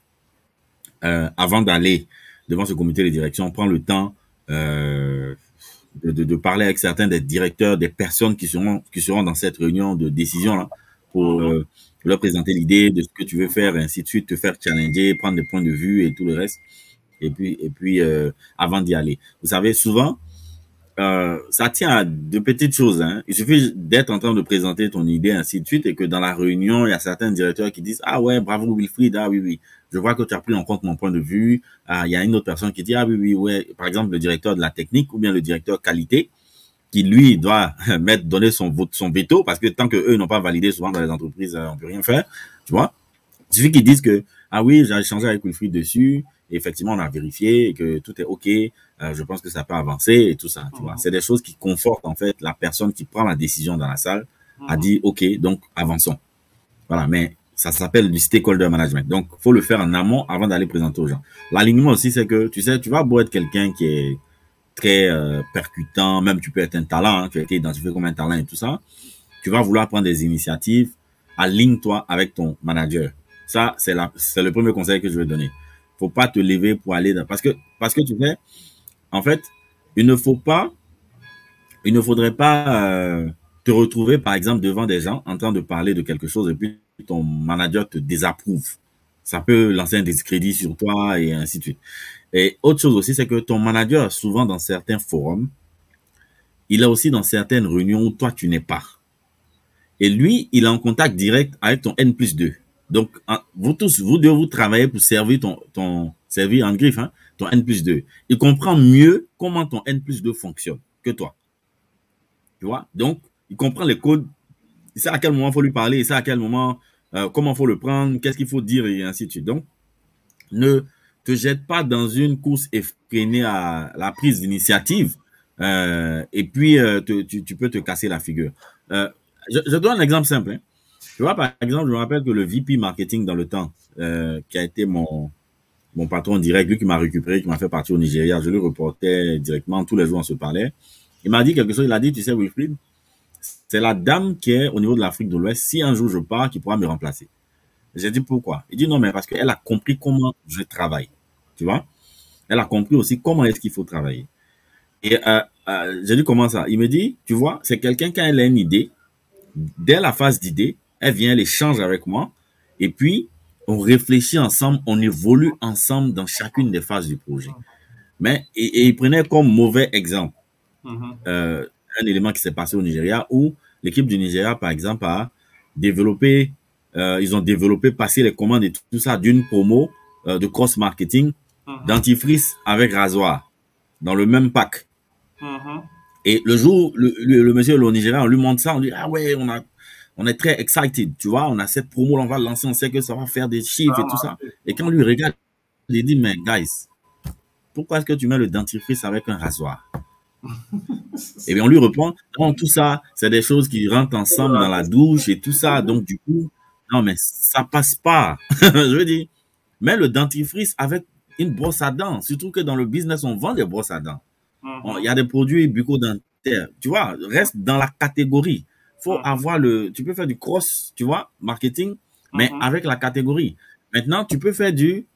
euh, avant d'aller devant ce comité de direction, prends le temps euh, de, de, parler avec certains des directeurs, des personnes qui seront qui seront dans cette réunion de décision là pour euh, leur présenter l'idée de ce que tu veux faire, et ainsi de suite, te faire challenger, prendre des points de vue et tout le reste. Et puis et puis euh, avant d'y aller, vous savez souvent euh, ça tient à de petites choses. Hein. Il suffit d'être en train de présenter ton idée, ainsi de suite, et que dans la réunion, il y a certains directeurs qui disent ah ouais bravo Wilfried, ah oui oui, je vois que tu as pris en compte mon point de vue. Ah, il y a une autre personne qui dit, ah oui, oui, ouais, par exemple, le directeur de la technique ou bien le directeur qualité, qui lui doit mettre, donner son, son veto, parce que tant que eux n'ont pas validé, souvent dans les entreprises, euh, on peut rien faire, tu vois. Il suffit qu'ils disent que, ah oui, j'ai échangé avec Wilfried dessus, et effectivement, on a vérifié et que tout est OK, euh, je pense que ça peut avancer et tout ça, tu vois. C'est des choses qui confortent, en fait, la personne qui prend la décision dans la salle, a dit, OK, donc avançons. Voilà, mais ça s'appelle du stakeholder management. Donc, faut le faire en amont avant d'aller présenter aux gens. L'alignement aussi, c'est que, tu sais, tu vas beau être quelqu'un qui est très euh, percutant, même tu peux être un talent, hein, tu as été identifié comme un talent et tout ça. Tu vas vouloir prendre des initiatives, aligne-toi avec ton manager. Ça, c'est c'est le premier conseil que je vais donner. Faut pas te lever pour aller dans, parce que, parce que tu sais, en fait, il ne faut pas, il ne faudrait pas euh, te retrouver, par exemple, devant des gens en train de parler de quelque chose et puis ton manager te désapprouve. Ça peut lancer un discrédit sur toi et ainsi de suite. Et autre chose aussi, c'est que ton manager, souvent dans certains forums, il a aussi dans certaines réunions où toi, tu n'es pas. Et lui, il est en contact direct avec ton N plus 2. Donc, vous tous, vous deux, vous travaillez pour servir ton, ton servir en griffe, hein, ton N plus 2. Il comprend mieux comment ton N plus 2 fonctionne que toi. Tu vois? Donc, il comprend les codes il sait à quel moment il faut lui parler, il sait à quel moment, euh, comment faut le prendre, qu'est-ce qu'il faut dire et ainsi de suite. Donc, ne te jette pas dans une course effrénée à la prise d'initiative euh, et puis euh, tu, peux te casser la figure. Je, je, donne un exemple simple. Hein. Tu vois, par exemple, je me rappelle que le VP marketing dans le temps, euh, qui a été mon mon patron direct, lui qui m'a récupéré, qui m'a fait partir au Nigeria, je lui reportais directement, tous les jours on se parlait. Il m'a dit quelque chose, il a dit, tu sais, Wilfried, c'est la dame qui est au niveau de l'Afrique de l'Ouest, si un jour je pars, qui pourra me remplacer. J'ai dit pourquoi? Il dit non, mais parce qu'elle a compris comment je travaille. Tu vois? Elle a compris aussi comment est-ce qu'il faut travailler. Et euh, euh, j'ai dit comment ça? Il me dit, tu vois, c'est quelqu'un quand elle a une idée, dès la phase d'idée, elle vient, elle échange avec moi, et puis on réfléchit ensemble, on évolue ensemble dans chacune des phases du projet. Mais et, il prenait comme mauvais exemple mm-hmm. euh, un élément qui s'est passé au Nigeria où l'équipe du Nigeria, par exemple, a développé, euh, ils ont développé, passé les commandes et tout, ça d'une promo euh, de cross marketing mm-hmm. dentifrice avec rasoir dans le même pack. Mm-hmm. Et le jour, le, le, monsieur au Nigeria, on lui montre ça, on dit ah ouais, on a on est très excited, tu vois, on a cette promo, on va lancer, on sait que ça va faire des chiffres et tout ça. Et quand on lui regarde, il dit, mais guys, pourquoi est-ce que tu mets le dentifrice avec un rasoir? Et bien on lui répond, non, tout ça, c'est des choses qui rentrent ensemble dans la douche et tout ça, donc du coup, non, mais ça passe pas. Je veux dire, mets le dentifrice avec une brosse à dents, surtout que dans le business, on vend des brosses à dents. Mm-hmm. Il y a des produits bucco-dentaires, tu vois, reste dans la catégorie faut mm. avoir le, tu peux faire du cross, tu vois, marketing, mais mm-hmm. avec la catégorie. Maintenant, tu peux faire du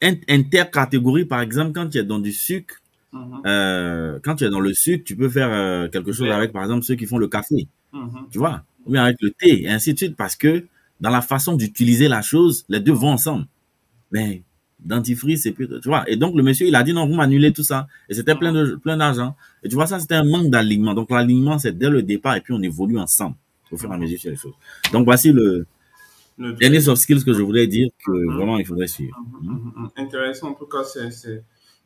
intercatégorie, par exemple, quand tu es dans du sucre, mm-hmm. euh, quand tu es dans le sucre, tu peux faire euh, quelque chose avec, par exemple, ceux qui font le café, mm-hmm. tu vois, ou bien avec le thé, et ainsi de suite, parce que dans la façon d'utiliser la chose, les deux vont ensemble. Mais dentifrice et puis tu vois. Et donc le monsieur il a dit non vous m'annulez tout ça. Et c'était plein de plein d'argent. Et tu vois ça c'était un manque d'alignement. Donc l'alignement c'est dès le départ et puis on évolue ensemble au fur et à mesure sur les choses. Donc voici le, dernier soft skills que je voulais dire que mm-hmm. vraiment il faudrait suivre. Mm-hmm. Mm-hmm. intéressant. En tout cas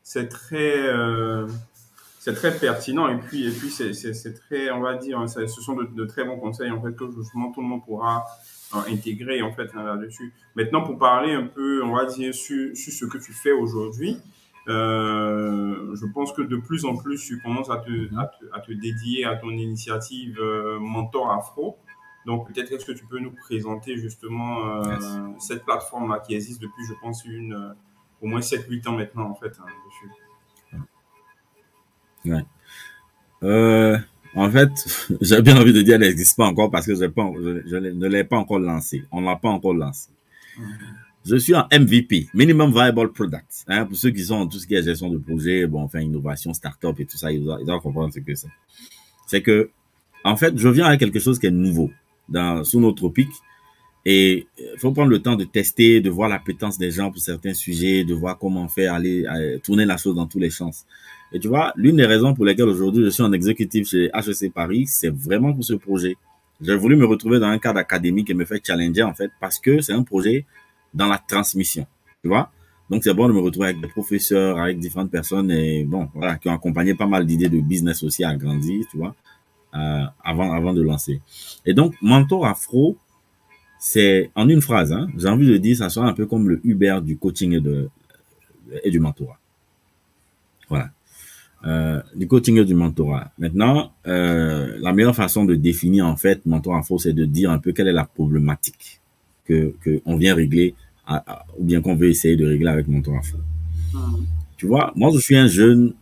c'est très euh, c'est très pertinent. Et puis et puis c'est c'est très on va dire ce sont de, de, très bons conseils. En fait que justement tout le monde pourra intégré en fait hein, là-dessus. Maintenant, pour parler un peu, on va dire, sur, sur ce que tu fais aujourd'hui, euh, je pense que de plus en plus, tu commences à te, à te, à te dédier à ton initiative euh, Mentor Afro. Donc, peut-être est-ce que tu peux nous présenter justement euh, cette plateforme-là qui existe depuis, je pense, une, euh, au moins 7-8 ans maintenant, en fait, hein, dessus? Ouais. Euh, en fait, j'ai bien envie de dire, elle n'existe pas encore parce que je, pas, je, ne l'ai pas encore lancé. On l'a pas encore lancé. Mhm. Je suis en MVP, Minimum Viable Product. Hein, pour ceux qui sont en tout ce qui est gestion de projet, bon, enfin, innovation, start-up et tout ça, ils doivent, comprendre ce que c'est. C'est que, en fait, je viens avec quelque chose qui est nouveau dans, sous nos tropiques. Et il faut prendre le temps de tester, de voir l'appétence des gens pour certains sujets, de voir comment faire aller, aller tourner la chose dans tous les sens. Et tu vois, l'une des raisons pour lesquelles aujourd'hui je suis en exécutif chez HEC Paris, c'est vraiment pour ce projet. J'ai voulu me retrouver dans un cadre académique et me faire challenger en fait parce que c'est un projet dans la transmission. Tu vois? Donc c'est bon de me retrouver avec des professeurs, avec différentes personnes et bon, voilà, qui ont accompagné pas mal d'idées de business aussi à grandir, tu vois, euh, avant avant de lancer. Et donc mentor afro, c'est en une phrase, hein, j'ai envie de dire, ça soit un peu comme le Uber du coaching et du mentorat. Voilà euh, du coaching et du mentorat. Maintenant, euh, la meilleure façon de définir en fait mentorat info, c'est de dire un peu quelle est la problématique que qu'on vient régler ou bien qu'on veut essayer de régler avec mentorat info. Hmm. Tu vois, moi je suis un jeune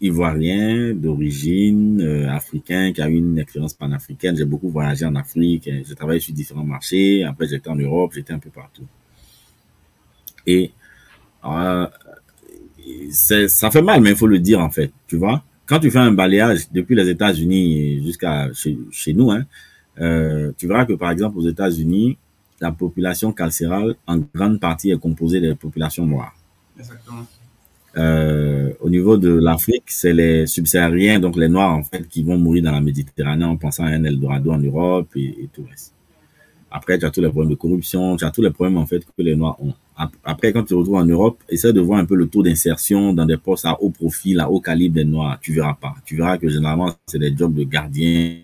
ivoirien d'origine euh, africain qui a eu une expérience panafricaine. J'ai beaucoup voyagé en Afrique, j'ai travaillé sur différents marchés. Après j'étais en Europe, j'étais un peu partout. Et euh, ça fait mal, mais il faut le dire en fait, tu vois. Quand tu fais un balayage depuis les États-Unis jusqu'à chez, chez, nous, hein, euh, tu verras que par exemple aux États-Unis, la population carcérale en grande partie est composée des populations noires. Exactement. Euh, au niveau de l'Afrique, c'est les subsahariens, donc les noirs en fait, qui vont mourir dans la Méditerranée en pensant à un Eldorado en Europe et, et tout le reste. Après, tu as tous les problèmes de corruption, tu as tous les problèmes en fait que les noirs ont. Après, quand tu te retrouves en Europe, essaie de voir un peu le taux d'insertion dans des postes à haut profil, à haut calibre des Noirs. Tu verras pas. Tu verras que généralement, c'est des jobs de gardien,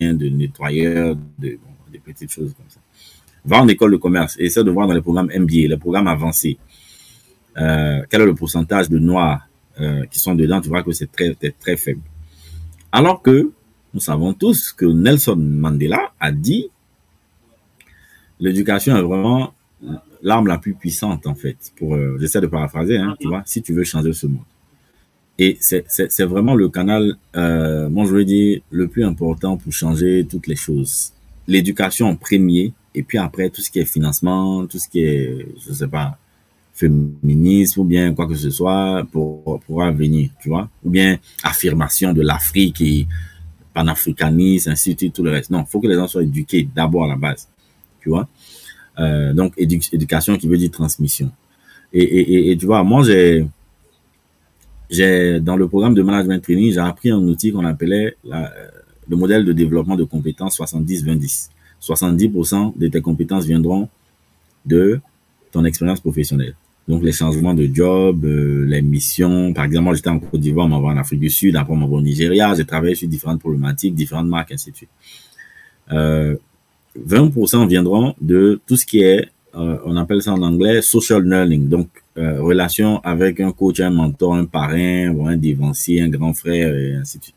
de nettoyeur, de, des petites choses comme ça. Va en école de commerce essaie de voir dans les programmes MBA, les programmes avancés, euh, quel est le pourcentage de Noirs euh, qui sont dedans? Tu vois que c'est très, très faible. Alors que nous savons tous que Nelson Mandela a dit l'éducation est vraiment l'arme la plus puissante en fait. Pour, euh, j'essaie de paraphraser, hein, tu vois, si tu veux changer ce monde. Et c'est vraiment le canal, euh, moi je veux dire, le plus important pour changer toutes les choses. L'éducation en premier, et puis après tout ce qui est financement, tout ce qui est, je sais pas, féminisme ou bien quoi que ce soit pour pouvoir venir, tu vois, ou bien affirmation de l'Afrique et panafricanisme, ainsi de suite, tout le reste. Non, faut que les gens soient éduqués d'abord à la base, tu vois. Euh, donc éducation qui veut dire transmission. Et, et, et, tu vois, moi j'ai j'ai dans le programme de management training, j'ai appris un outil qu'on appelait la, euh, le modèle de développement de compétences 70-20. 70% de tes compétences viendront de ton expérience professionnelle. Donc les changements de job, euh, les missions. Par exemple, moi j'étais en Côte d'Ivoire, on m'envoie en Afrique du Sud, après on au Nigeria. J'ai travaillé sur différentes problématiques, différentes marques, ainsi de suite. Euh, 20% viendront de tout ce qui est, euh, on appelle ça en anglais, social learning. Donc euh, relation avec un coach, un mentor, un parrain, ou un dévancier, un grand frère, et ainsi de suite.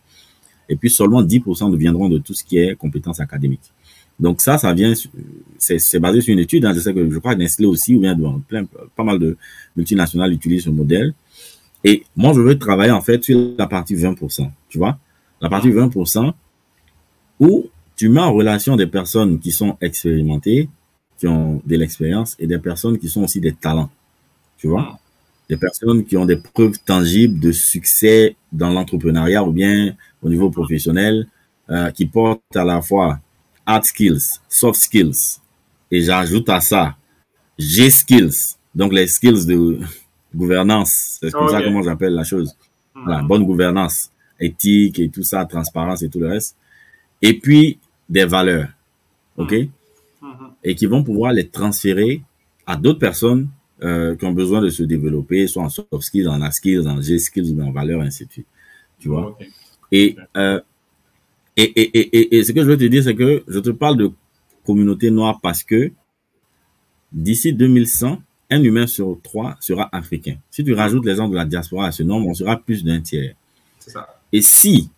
Et puis seulement 10% viendront de tout ce qui est compétences académiques. Donc ça, ça vient, c'est basé sur une étude. Hein, je sais que je crois que Nestlé aussi, ou bien pas mal de multinationales utilisent ce modèle. Et moi, je veux travailler en fait sur la partie 20%. Tu vois, la partie 20% où tu mets en relation des personnes qui sont expérimentées, qui ont de l'expérience, et des personnes qui sont aussi des talents tu vois? Ah. Des personnes qui ont des preuves tangibles de succès dans l'entrepreneuriat ou bien au niveau professionnel, euh, qui portent à la fois hard skills, soft skills, et j'ajoute à ça G skills, donc les skills de gouvernance, c'est comme ça comment j'appelle la chose. La hmm. bonne gouvernance, éthique et tout ça, transparence et tout le reste. Et puis des valeurs, ok, hmm. Hmm. et qui vont pouvoir les transférer à d'autres personnes euh, qui ont besoin de se développer, soit en soft skills, en hard skills, en G skills ou en valeur, ainsi de suite. Tu vois? Et, euh, et, et, et, et, ce que je veux te dire, c'est que je te parle de communauté noire parce que d'ici 2100, un humain sur trois sera africain. Si tu rajoutes les gens de la diaspora à ce nombre, on sera plus d'un tiers. Ça. Et si,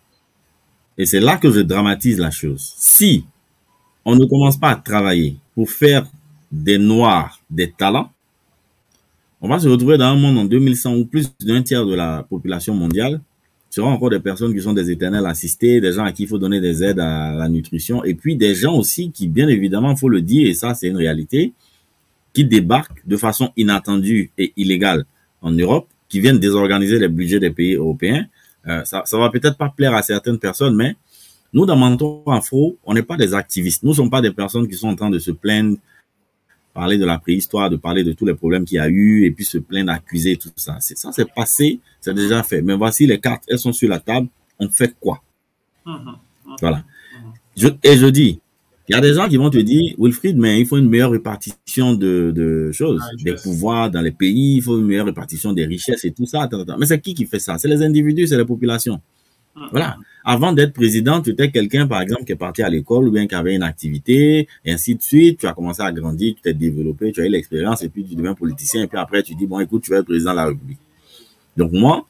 et c'est là que je dramatise la chose, si on ne commence pas à travailler pour faire des noirs des talents, on va se retrouver dans un monde en 2100 où plus d'un tiers de la population mondiale sera encore des personnes qui sont des éternels assistés, des gens à qui il faut donner des aides à la nutrition, et puis des gens aussi qui, bien évidemment, faut le dire, et ça c'est une réalité, qui débarquent de façon inattendue et illégale en Europe, qui viennent désorganiser les budgets des pays européens. Euh, ça, ça va peut-être pas plaire à certaines personnes, mais nous, dans Menton Afro, on n'est pas des activistes. Nous ne sommes pas des personnes qui sont en train de se plaindre parler de la préhistoire, de parler de tous les problèmes qu'il y a eu et puis se plaindre, d'accuser tout ça. C'est ça, c'est passé, c'est déjà fait. Mais voici les cartes, elles sont sur la table. On fait quoi? Voilà. Je, et je dis, il y a des gens qui vont te dire, Wilfried, mais il faut une meilleure répartition de, de choses, ah, des pouvoirs dans les pays, il faut une meilleure répartition des richesses et tout ça. Mais c'est qui qui fait ça? C'est les individus, c'est les populations. Voilà. Avant d'être président, tu étais quelqu'un, par exemple, qui est parti à l'école ou bien qui avait une activité, et ainsi de suite. Tu as commencé à grandir, tu t'es développé, tu as eu l'expérience, et puis tu deviens politicien, et puis après, tu dis, bon, écoute, tu vas être président de la République. Donc moi,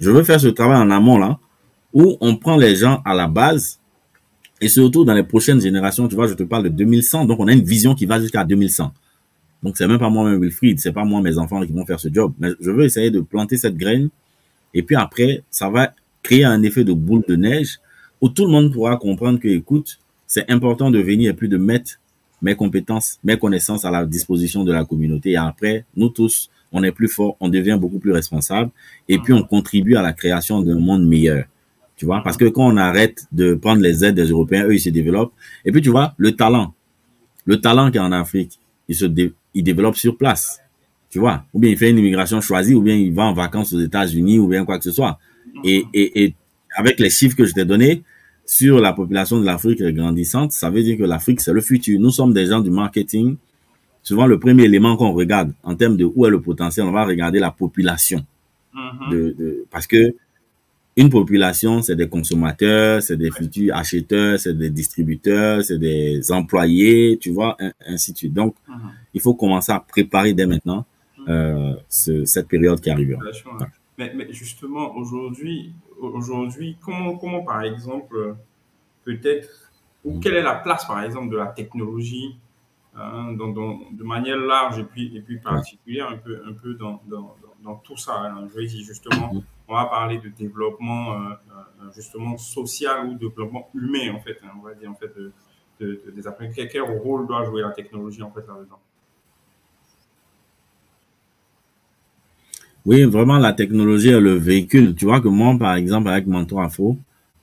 je veux faire ce travail en amont, là, où on prend les gens à la base, et surtout dans les prochaines générations, tu vois, je te parle de 2100, donc on a une vision qui va jusqu'à 2100. Donc c'est même pas moi-même Wilfried, c'est pas moi mes enfants qui vont faire ce job, mais je veux essayer de planter cette graine, et puis après, ça va créer un effet de boule de neige où tout le monde pourra comprendre que, écoute, c'est important de venir et puis de mettre mes compétences, mes connaissances à la disposition de la communauté. Et après, nous tous, on est plus fort, on devient beaucoup plus responsable et puis on contribue à la création d'un monde meilleur. Tu vois, parce que quand on arrête de prendre les aides des Européens, eux, ils se développent. Et puis, tu vois, le talent, le talent qui est en Afrique, il se il développe sur place. Tu vois, ou bien il fait une immigration choisie, ou bien il va en vacances aux États-Unis, ou bien quoi que ce soit. Et, et, et avec les chiffres que je t'ai donnés sur la population de l'Afrique grandissante, ça veut dire que l'Afrique, c'est le futur. Nous sommes des gens du marketing. Souvent, le premier élément qu'on regarde en termes de où est le potentiel, on va regarder la population. Mm-hmm. de, de, parce que une population, c'est des consommateurs, c'est des futurs acheteurs, c'est des distributeurs, c'est des employés, tu vois, ainsi de suite. Donc, mm-hmm. il faut commencer à préparer dès maintenant euh, ce, cette période qui arrivera. Mais, mais justement, aujourd'hui, aujourd'hui, comment, comment, par exemple, peut-être, ou quelle est la place, par exemple, de la technologie hein, de manière large et puis, et puis particulière, un peu, un peu dans, dans, dans tout ça. Hein. Je vais dire justement. On va parler de développement euh, euh, justement social ou développement humain en fait. Hein, on va dire en fait de, de, des Quel rôle doit jouer la technologie en fait là-dedans? Oui, vraiment, la technologie est le véhicule. Tu vois que moi, par exemple, avec Mentor Afro,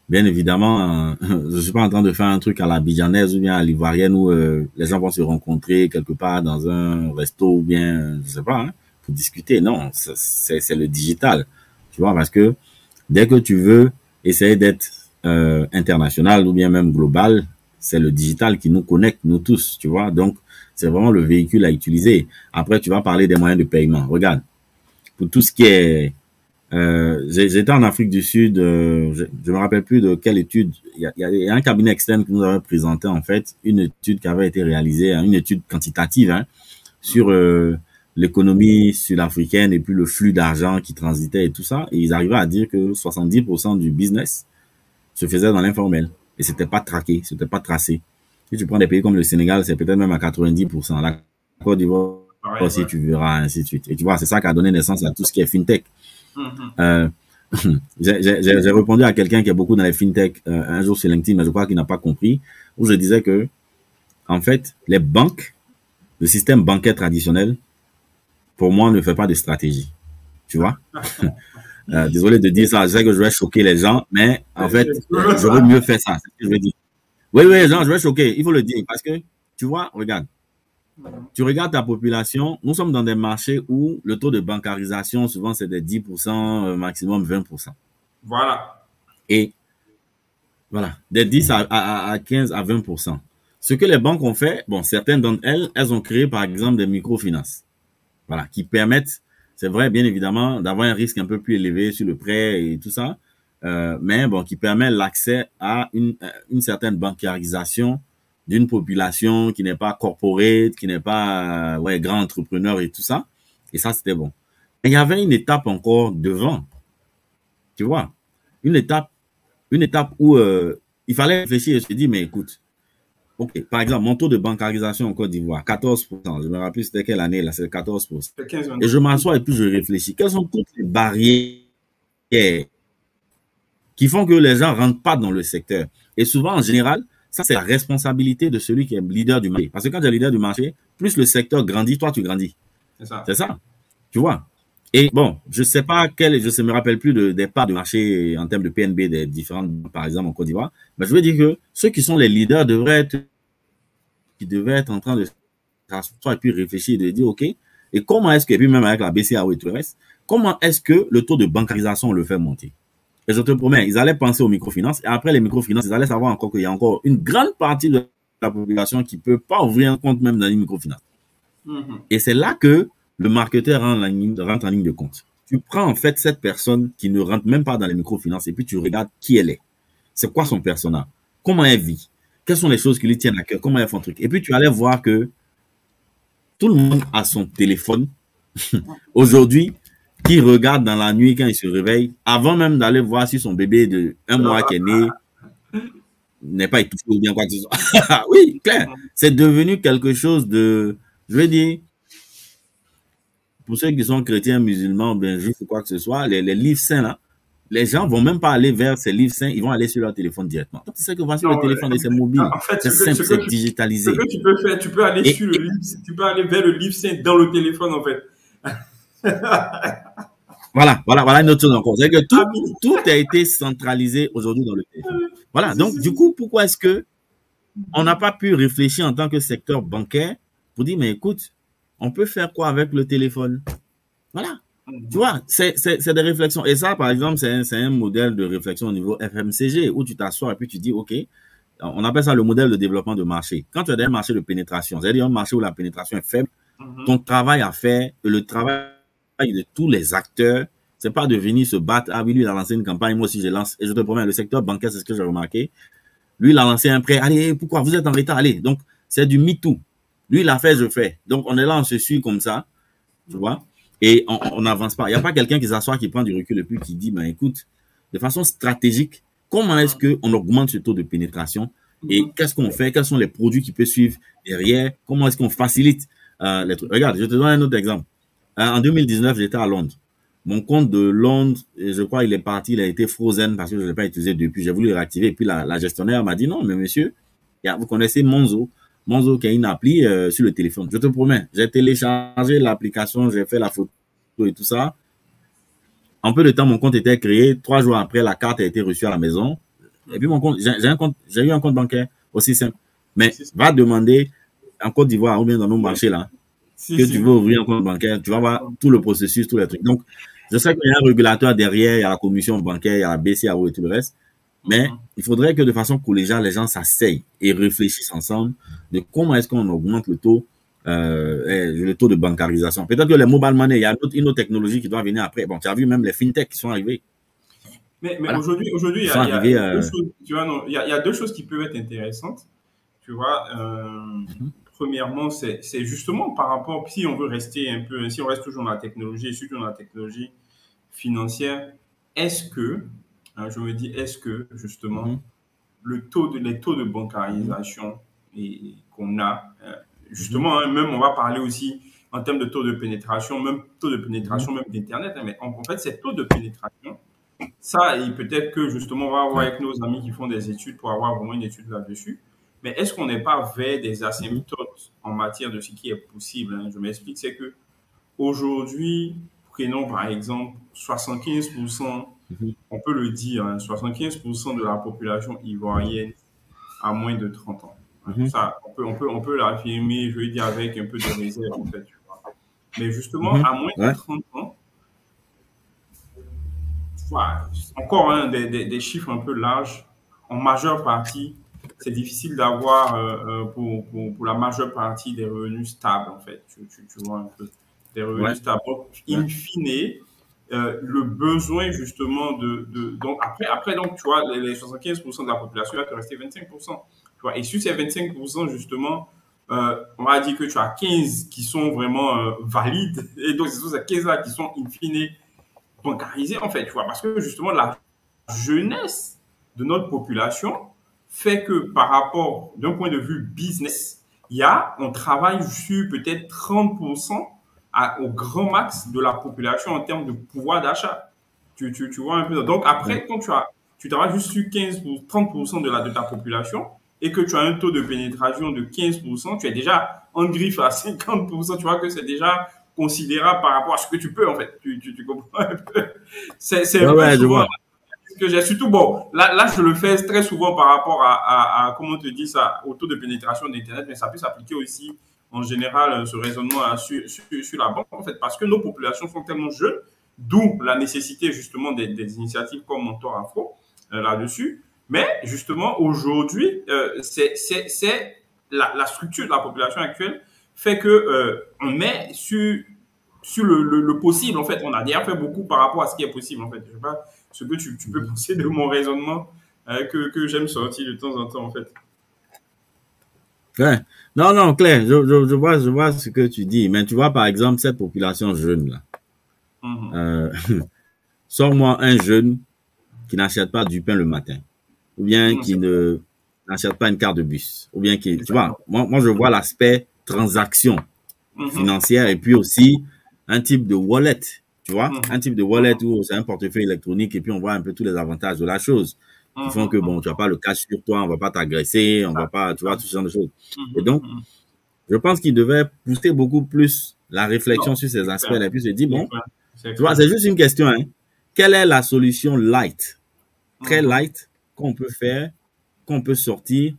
bien évidemment, euh, je suis pas en train de faire un truc à la bijanaise ou bien à l'ivoirienne où euh, les gens vont se rencontrer quelque part dans un resto ou bien, je sais pas, hein, pour discuter. Non, c'est le digital. Tu vois, parce que dès que tu veux essayer d'être euh, international ou bien même global, c'est le digital qui nous connecte, nous tous, tu vois. Donc, c'est vraiment le véhicule à utiliser. Après, tu vas parler des moyens de paiement. Regarde, pour tout ce qui est... Euh, J'étais en Afrique du Sud, euh, je ne me rappelle plus de quelle étude. Il y, a, un cabinet externe qui nous avait présenté en fait une étude qui avait été réalisée, hein, une étude quantitative hein, sur l'économie sud-africaine et puis le flux d'argent qui transitait et tout ça. Et ils arrivaient à dire que 70% du business se faisait dans l'informel et c'était pas traqué, c'était pas tracé. Si tu prends des pays comme le Sénégal, c'est peut-être même à 90%. La Côte d'Ivoire aussi, tu verras, ainsi de suite. Et tu vois, c'est ça qui a donné naissance à tout ce qui est fintech. Mm-hmm. euh, j'ai répondu à quelqu'un qui est beaucoup dans les fintech euh, un jour sur LinkedIn, mais je crois qu'il n'a pas compris, où je disais que, en fait, les banques, le système bancaire traditionnel, pour moi, ne fait pas de stratégie. Tu vois? Euh, Désolé de dire ça, je sais que je vais choquer les gens, mais en fait, je veux mieux faire ça, c'est ce que je veux dire. Oui, oui, Jean, je vais choquer, il faut le dire, parce que, tu vois, regarde, tu regardes ta population, nous sommes dans des marchés où le taux de bancarisation, souvent, c'est de 10%, euh, maximum 20%. Voilà. Et voilà, des 10 à, à, 15 à 20%. Ce que les banques ont fait, bon, certaines d'entre elles, elles ont créé, par exemple, des microfinances. Voilà, qui permettent, c'est vrai, bien évidemment, d'avoir un risque un peu plus élevé sur le prêt et tout ça, euh, mais bon, qui permet l'accès à une, une certaine bancarisation d'une population qui n'est pas corporate, qui n'est pas euh, ouais, grand entrepreneur et tout ça. Et ça, c'était bon. Mais il y avait une étape encore devant. Tu vois, une étape, une étape où euh, il fallait réfléchir et se dire, mais écoute, ok, par exemple, mon taux de bancarisation en Côte d'Ivoire, 14%. Je me rappelle c'était quelle année là, c'est 14%. Et je m'assois et puis je réfléchis. Quelles sont toutes les barrières qui font que les gens rentrent pas dans le secteur? Et souvent, en général, ça, c'est la responsabilité de celui qui est leader du marché. Parce que quand tu es leader du marché, plus le secteur grandit, toi, tu grandis. C'est ça. C'est ça. Tu vois? Et bon, je sais pas quel, je ne me rappelle plus de, des parts de marché en termes de PNB des différentes, par exemple, en Côte d'Ivoire. Mais je veux dire que ceux qui sont les leaders devraient être, qui devraient être en train de s'asseoir et puis réfléchir et de dire, OK, et comment est-ce que, et puis même avec la BCAO et tout le reste, comment est-ce que le taux de bancarisation le fait monter? Et je te promets, ils allaient penser aux microfinances. Et après les microfinances, ils allaient savoir encore qu'il y a encore une grande partie de la population qui peut pas ouvrir un compte même dans une microfinance. Mm-hmm. Et c'est là que le marketeur rentre en, ligne, de compte. Tu prends en fait cette personne qui ne rentre même pas dans les microfinances et puis tu regardes qui elle est. C'est quoi son personnage Comment elle vit? Quelles sont les choses qui lui tiennent à cœur? Comment elle fait un truc? Et puis tu allais voir que tout le monde a son téléphone. Aujourd'hui, qui regarde dans la nuit quand il se réveille, avant même d'aller voir si son bébé de un mois qui est né n'est pas étouffé ou bien quoi que ce soit. oui, clair. C'est devenu quelque chose de, je veux dire, pour ceux qui sont chrétiens, musulmans, bien juifs ou quoi que ce soit, les, livres saints là, les gens vont même pas aller vers ces livres saints, ils vont aller sur leur téléphone directement. Donc, c'est que va sur le téléphone et c'est mobile. c'est simple, c'est digitalisé. Ce que tu peux faire, tu peux aller sur le livre, tu peux aller vers le livre saint dans le téléphone en fait. voilà, voilà, voilà une autre chose encore. C'est que tout, tout a été centralisé aujourd'hui dans le téléphone. Voilà. Donc, du coup, pourquoi est-ce que on n'a pas pu réfléchir en tant que secteur bancaire pour dire, mais écoute, on peut faire quoi avec le téléphone? Voilà. Tu vois, c'est, des réflexions. Et ça, par exemple, c'est un, c'est un modèle de réflexion au niveau FMCG où tu t'assois et puis tu dis, OK, on appelle ça le modèle de développement de marché. Quand tu as un marché de pénétration, c'est-à-dire un marché où la pénétration est faible, mm-hmm. ton travail à faire, le travail de tous les acteurs. C'est pas de venir se battre. Ah oui, lui, il a lancé une campagne, moi aussi, je lance. Et je te promets, le secteur bancaire, c'est ce que j'ai remarqué. Lui, il a lancé un prêt. Allez, pourquoi? Vous êtes en retard? Allez. Donc, c'est du me too. Lui, il a fait, je fais. Donc, on est là, on se suit comme ça. Tu vois? Et on n'avance pas. Il n'y a pas quelqu'un qui s'assoit, qui prend du recul et puis qui dit, ben, écoute, de façon stratégique, comment est-ce qu'on augmente ce taux de pénétration Et qu'est-ce qu'on fait? Quels sont les produits qui peuvent suivre derrière? Comment est-ce qu'on facilite euh, les trucs? Regarde, je te donne un autre exemple. Euh, en 2019, j'étais à Londres. Mon compte de Londres, je crois, il est parti, il a été frozen parce que je ne l'ai pas utilisé depuis. J'ai voulu le réactiver. Et puis la, la gestionnaire m'a dit non, mais monsieur, vous connaissez Monzo. Monzo qui a une appli euh, sur le téléphone? Je te promets, j'ai téléchargé l'application, j'ai fait la photo et tout ça. En peu de temps, mon compte était créé. Trois jours après, la carte a été reçue à la maison. Et puis mon compte, j'ai un compte, j'ai eu un compte bancaire aussi simple. Mais va demander en Côte d'Ivoire ou bien dans nos marchés là, que tu veux ouvrir un compte bancaire, tu vas voir tout le processus, tous les trucs. Donc, je sais qu'il y a un régulateur derrière, il y a la commission bancaire, il y a la BCAO et tout le reste. Mais mm-hmm. il faudrait que de façon collégiale, les gens s'asseyent et réfléchissent ensemble de comment est-ce qu'on augmente le taux, euh, eh, le taux de bancarisation. Peut-être que les mobile money, il y a une autre, technologie qui doit venir après. Bon, tu as vu même les fintechs qui sont arrivés. Mais, mais aujourd'hui, aujourd'hui, il y, a, il, y a deux choses, tu vois, non, il, y a, il y a deux choses qui peuvent être intéressantes. Tu vois, euh, mm-hmm. premièrement, c'est justement par rapport, si on veut rester un peu, si on reste toujours dans la technologie, et surtout dans la technologie financière, est-ce que, je me dis, est-ce que justement, mm-hmm. le taux de, les taux de bancarisation et qu'on a, euh, justement, hein, même on va parler aussi en termes de taux de pénétration, même taux de pénétration, mm-hmm. même d'Internet, hein, mais en, en, fait, ces taux de pénétration, ça, et peut-être que justement, on va voir avec nos amis qui font des études pour avoir vraiment une étude là-dessus. Mais est-ce qu'on n'est pas vers des asymptotes en matière de ce qui est possible hein? Je m'explique, c'est que aujourd'hui, prenons par exemple 75%, mhm. on peut le dire, 75% de la population ivoirienne a moins de 30 ans. Mhm. Ça, on peut, on peut, on peut l'affirmer, je veux dire, avec un peu de réserve, en fait. Mais justement, mhm. à moins de 30 ans, encore hein, des, des, chiffres un peu larges, en majeure partie, c'est difficile d'avoir euh, euh, pour, pour, pour, la majeure partie des revenus stables, en fait. Tu, tu, tu vois un peu. Des revenus stables. in fine, euh, le besoin justement de, donc après après donc tu vois les, 75% de la population va te rester 25% tu vois et sur ces 25% justement euh, on va dire que tu as 15 qui sont vraiment euh, valides et donc c'est ces 15 là qui sont in fine bancarisés en fait tu vois parce que justement la jeunesse de notre population fait que par rapport d'un point de vue business, il y a, on travaille sur peut-être 30% à, au grand max de la population en termes de pouvoir d'achat. Tu, tu, tu vois un peu. Donc après, quand tu as, tu travailles juste sur 15 ou 30% de la, de ta population et que tu as un taux de pénétration de 15%, tu es déjà en griffe à 50%. Tu vois que c'est déjà considérable par rapport à ce que tu peux, en fait. Tu, tu, tu comprends un peu. C'est, c'est ouais, je vois que j'ai surtout, bon, là, là, je le fais très souvent par rapport à, à, à comment te dire ça, au taux de pénétration d'Internet, mais ça peut s'appliquer aussi en général, ce raisonnement sur, sur, sur, la banque, en fait, parce que nos populations sont tellement jeunes, d'où la nécessité justement des, des initiatives comme Mentor Afro euh, là-dessus. Mais justement, aujourd'hui, euh, c'est la, la, structure de la population actuelle fait que euh, on met sur sur le, le, le, possible en fait. On a déjà fait beaucoup par rapport à ce qui est possible en fait. Je sais pas ce que tu, tu peux penser de mon raisonnement euh, que, que j'aime sortir de temps en temps, en fait. Ouais. Non, non, Claire, je, je, je, vois, je vois ce que tu dis. Mais tu vois, par exemple, cette population jeune, là. Mm-hmm. euh, Sors-moi un jeune qui n'achète pas du pain le matin. Ou bien mm-hmm. qui ne n'achète pas une carte de bus. Ou bien qui, tu vois, moi, moi je vois l'aspect transaction mm-hmm. financière et puis aussi un type de wallet tu vois, un type de wallet où c'est un portefeuille électronique et puis on voit un peu tous les avantages de la chose qui mhm. font que bon, tu n'as pas le cash sur toi, on va pas t'agresser, on va pas, tu vois, tout ce genre de choses. Et donc, je pense qu'il devait pousser beaucoup plus la réflexion sur ces aspects-là et puis se dire, bon, tu vois, c'est juste une question, hein. Quelle est la solution light, très light, qu'on peut faire, qu'on peut sortir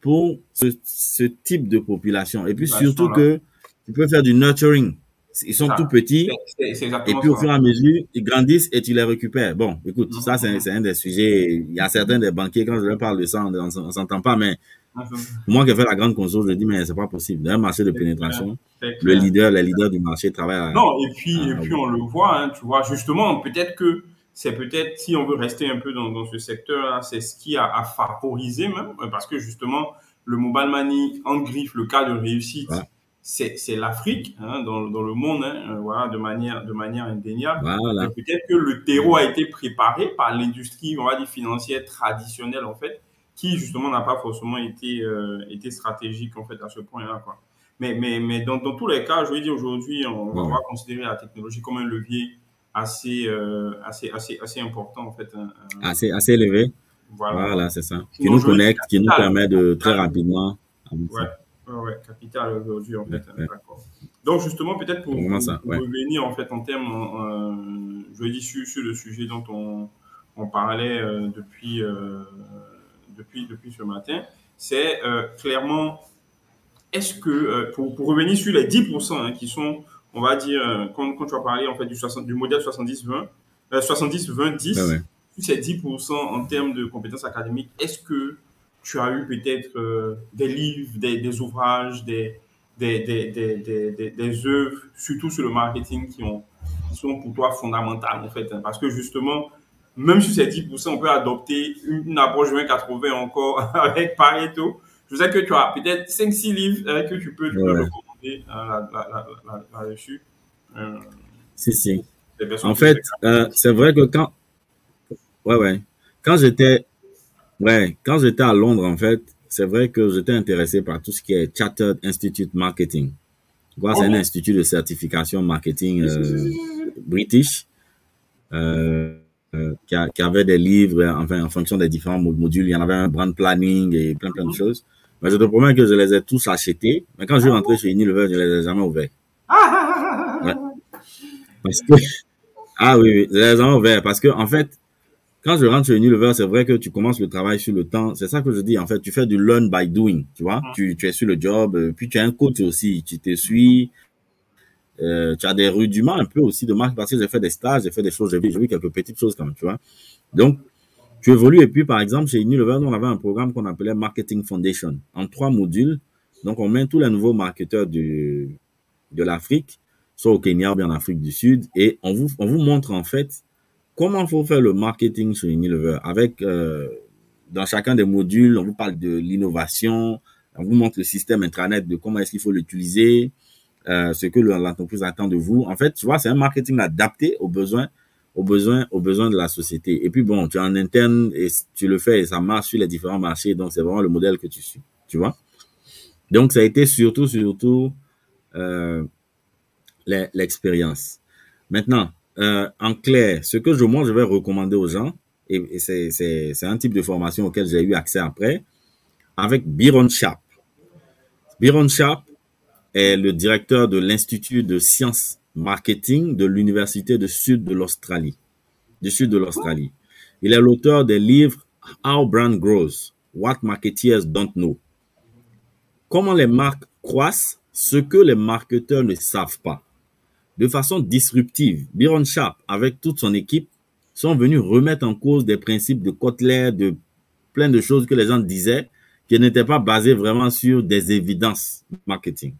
pour ce, ce type de population? Et puis surtout que tu peux faire du nurturing ils sont tout petits. et puis au fur et à mesure, ils grandissent et tu les récupères. Bon, écoute, mm-hmm. ça c'est un des sujets. Il y a certains des banquiers, quand je leur parle de ça, on, ne s'entend pas, mais mm-hmm. moi qui ai fait la grande console, je dis, mais c'est pas possible. Dans un marché de pénétration, le leader, les leaders du marché travaillent Non, et puis, et puis on le voit, hein, tu vois, justement, peut-être que c'est peut-être, si on veut rester un peu dans, dans ce secteur-là, c'est ce qui a, a, favorisé même, parce que justement, le mobile money en griffe, le cas de réussite, c'est l'Afrique hein, dans, dans, le monde, hein, euh, voilà, de manière de manière indéniable. Voilà. Peut-être que le terreau a été préparé par l'industrie, on va dire financière traditionnelle en fait, qui justement n'a pas forcément été, euh, été stratégique en fait à ce point-là. Quoi. Mais, mais, mais dans, dans tous les cas, je veux dire aujourd'hui, on, va considérer la technologie comme un levier assez, euh, assez, assez, assez important en fait. Assez, assez élevé. Voilà, c'est ça. Qui nous connecte, qui nous permet de très rapidement. Ouais, ouais, capital aujourd'hui en fait. Donc justement, peut-être pour, revenir en fait en termes, euh, je dis sur, sur, le sujet dont on, on parlait euh, depuis, euh, depuis, depuis ce matin, c'est euh, clairement, est-ce que, pour, pour, revenir sur les 10% hein, qui sont, on va dire, quand, quand, tu as parlé en fait du, 60, du modèle 70-20, 70-20-10, sur ces 10% en termes de compétences académiques, est-ce que tu as eu peut-être des livres, des, des ouvrages, des, des, des, des, œuvres, surtout sur le marketing, qui, ont, qui sont pour toi fondamentales, en fait. Hein. parce que justement, même sur ces 10%, on peut adopter une, approche 20-80 encore avec Pareto. Je sais que tu as peut-être 5-6 livres euh, que tu peux, tu peux recommander là-dessus. Euh, si, si. En fait, euh, c'est vrai que quand. Ouais, ouais. Quand j'étais. Ouais, quand j'étais à Londres, en fait, c'est vrai que j'étais intéressé par tout ce qui est Chartered Institute Marketing. C'est un oh. institut de certification marketing euh, british euh, euh, qui, qui, avait des livres enfin, en fonction des différents modules. Il y en avait un brand planning et plein plein de oh. choses. Mais je te promets que je les ai tous achetés. Mais quand je suis rentré chez Unilever, je les ai jamais ouverts. Ouais. Parce que, ah oui, oui, je les ai jamais ouverts. Parce que, en fait, quand je rentre chez Unilever, c'est vrai que tu commences le travail sur le temps. C'est ça que je dis. En fait, tu fais du learn by doing, tu vois. Mm. Tu, tu es sur le job, euh, puis tu as un coach aussi. Tu te suis. Euh, tu as des rudiments un peu aussi de marque parce que j'ai fait des stages, j'ai fait des choses, j'ai vu, vu, quelques petites choses quand même, tu vois. Donc, tu évolues et puis, par exemple, chez Unilever, on avait un programme qu'on appelait Marketing Foundation en trois modules. Donc, on met tous les nouveaux marketeurs du, de l'Afrique, soit au Kenya ou bien en Afrique du Sud, et on vous, on vous montre en fait comment faut faire le marketing sur Unilever avec euh, dans chacun des modules, on vous parle de l'innovation, on vous montre le système intranet de comment est-ce qu'il faut l'utiliser, euh, ce que l'entreprise attend de vous. En fait, tu vois, c'est un marketing adapté aux besoins, aux besoins, aux besoins de la société. Et puis bon, tu es en interne et tu le fais et ça marche sur les différents marchés. Donc c'est vraiment le modèle que tu suis, tu vois? Donc ça a été surtout, surtout euh, l'expérience. Maintenant, euh, en clair, ce que je, moi, je vais recommander aux gens, et, c'est un type de formation auquel j'ai eu accès après, avec Byron Sharp. Byron Sharp est le directeur de l'Institut de sciences marketing de l'Université du Sud de l'Australie. Du Sud de l'Australie. Il est l'auteur des livres How Brand Grows, What Marketeers Don't Know. Comment les marques croissent, ce que les marketeurs ne savent pas de façon disruptive. Byron Sharp, avec toute son équipe, sont venus remettre en cause des principes de Kotler, de plein de choses que les gens disaient, qui n'étaient pas basées vraiment sur des évidences marketing.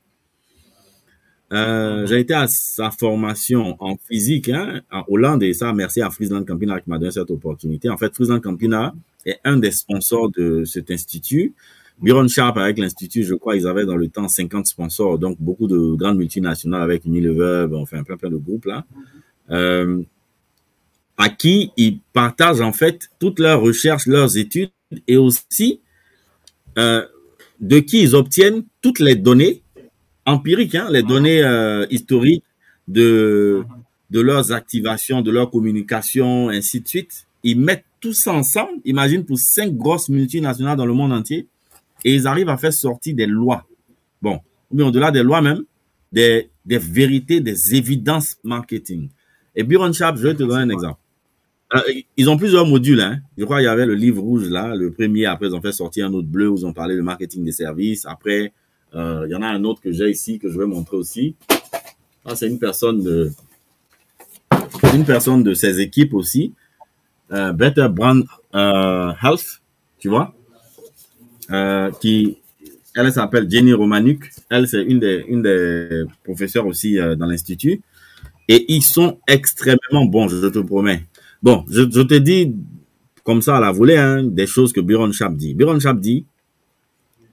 Euh, j'ai été à sa formation en physique hein, en Hollande et ça, merci à Friesland Campina qui m'a donné cette opportunité. En fait, Friesland Campina est un des sponsors de cet institut. Byron Sharp avec l'Institut, je crois, ils avaient dans le temps 50 sponsors, donc beaucoup de grandes multinationales avec Unilever, enfin plein plein de groupes là, euh, à qui ils partagent en fait toutes leurs recherches, leurs études et aussi euh, de qui ils obtiennent toutes les données empiriques, hein, les données euh, historiques de de leurs activations, de leur communication, ainsi de suite. Ils mettent tout ça ensemble. Imagine pour cinq grosses multinationales dans le monde entier et ils arrivent à faire sortir des lois. Bon, mais au-delà des lois même, des, vérités, des évidences marketing. Et Byron Sharp, je vais te donner un exemple. Euh, ils ont plusieurs modules. Hein. Je crois qu'il y avait le livre rouge là, le premier. Après, ils ont fait sortir un autre bleu où ils ont parlé de marketing des services. Après, euh, il y en a un autre que j'ai ici que je vais montrer aussi. Ah, c'est une personne de, une personne de ses équipes aussi. Euh, Better Brand Health, tu vois. Euh, qui, elle s'appelle Jenny Romanuk. Elle, c'est une des, une des professeurs aussi euh, dans l'institut. Et ils sont extrêmement bons, je te promets. Bon, je, te dis comme ça à la volée, hein, des choses que Byron Sharp dit. Byron Sharp dit,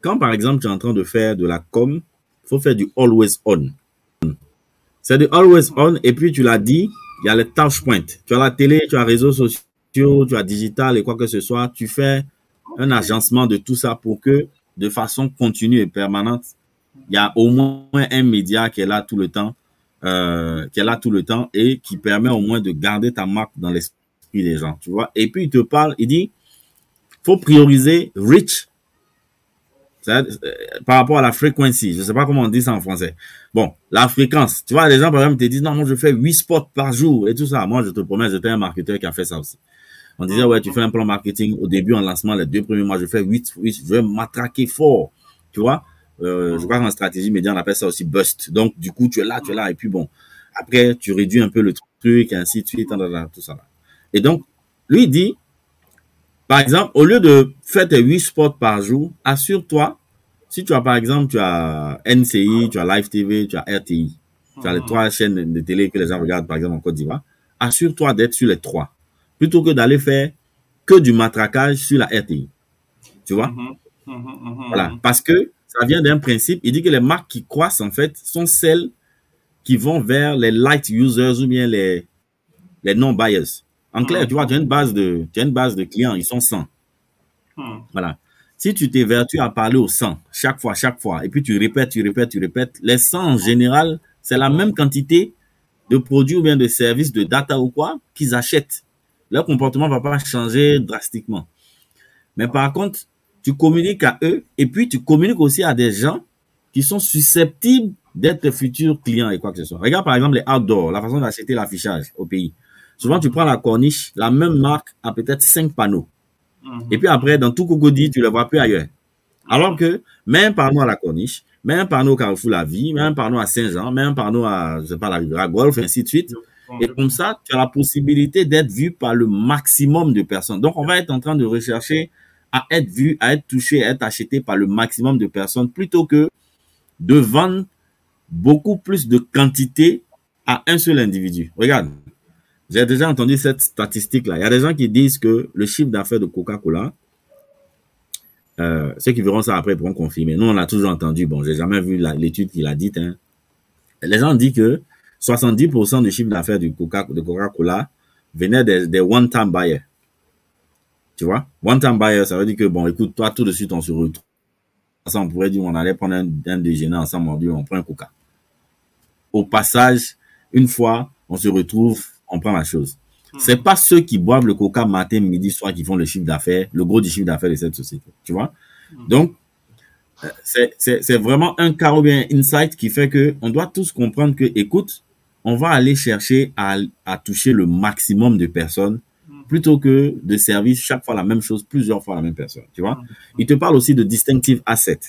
quand par exemple tu es en train de faire de la com, faut faire du always on. C'est du always on, et puis tu l'as dit, il y a les touch points. Tu as la télé, tu as réseaux sociaux, tu as digital et quoi que ce soit, tu fais un agencement de tout ça pour que, de façon continue et permanente, il y a au moins un média qui est là tout le temps, euh, tout le temps et qui permet au moins de garder ta marque dans l'esprit des gens, tu vois. Et puis il te parle, il dit, faut prioriser rich euh, par rapport à la fréquence. Je sais pas comment on dit ça en français. Bon, la fréquence. Tu vois, les gens, par exemple, te disent, non, moi, je fais 8 spots par jour et tout ça. Moi, je te promets, j'étais un marketeur qui a fait ça aussi. On disait, ouais, tu fais un plan marketing au début, en lancement, les deux premiers mois, je fais 8, 8 je vais m'attraquer fort. Tu vois? Euh, je crois qu'en stratégie média, on appelle ça aussi bust. Donc, du coup, tu es là, tu es là, et puis bon. Après, tu réduis un peu le truc, et ainsi de suite, tout ça. Et donc, lui dit, par exemple, au lieu de faire tes 8 spots par jour, assure-toi, si tu as par exemple, tu as NCI, tu as Live TV, tu as RTI, tu as les trois chaînes de télé que les gens regardent par exemple en Côte d'Ivoire, assure-toi d'être sur les trois, plutôt que d'aller faire que du matraquage sur la RTI. Tu vois? Mhm, mhm, mhm, voilà. Parce que ça vient d'un principe, il dit que les marques qui croissent en fait sont celles qui vont vers les light users ou bien les, les non-buyers. En clair, tu vois, tu as une base de, tu as une base de clients, ils sont 100. Hmm. Voilà. Si tu t'évertues à parler aux 100 chaque fois, chaque fois, et puis tu répètes, tu répètes, tu répètes, les 100 en général, c'est la même quantité de produits ou bien de services, de data ou quoi qu'ils achètent. Leur comportement va pas changer drastiquement. Mais par contre, tu communiques à eux et puis tu communiques aussi à des gens qui sont susceptibles d'être futurs clients et quoi que ce soit. Regarde par exemple les outdoors, la façon d'acheter l'affichage au pays. Souvent, tu prends la corniche, la même marque a peut-être cinq panneaux. Mhm. Et puis après, dans tout Cocody, tu ne le vois plus ailleurs. Alors que, même panneau à la corniche, même panneau au Carrefour La Vie, même panneau à Saint-Jean, même panneau à, je sais pas, la Golf, ainsi de suite. Et comme ça, tu as la possibilité d'être vu par le maximum de personnes. Donc, on va être en train de rechercher à être vu, à être touché, à être acheté par le maximum de personnes plutôt que de vendre beaucoup plus de quantité à un seul individu. Regarde, j'ai déjà entendu cette statistique-là. Il y a des gens qui disent que le chiffre d'affaires de Coca-Cola, euh, ceux qui verront ça après pourront confirmer. Nous, on l'a toujours entendu. Bon, j'ai jamais vu l'étude qu'il a dite. Hein. Les gens disent que 70% du chiffre d'affaires de Coca-Cola venait des, one-time buyers. Tu vois? One-time buyer, ça veut dire que, bon, écoute, toi, tout de suite, on se retrouve. Ça, on pourrait dire, on allait prendre un, un déjeuner ensemble, on dit, on prend un Coca. Au passage, une fois, on se retrouve on prend la chose. Hmm. C'est pas ceux qui boivent le coca matin, midi, soir qui font le chiffre d'affaires, le gros du chiffre d'affaires de cette société. Tu vois? Hmm. Donc, euh, c'est vraiment un carreau bien insight qui fait que on doit tous comprendre que, écoute, on va aller chercher à, à toucher le maximum de personnes hmm. plutôt que de servir chaque fois la même chose, plusieurs fois la même personne. Tu vois? Il te parle aussi de distinctive asset,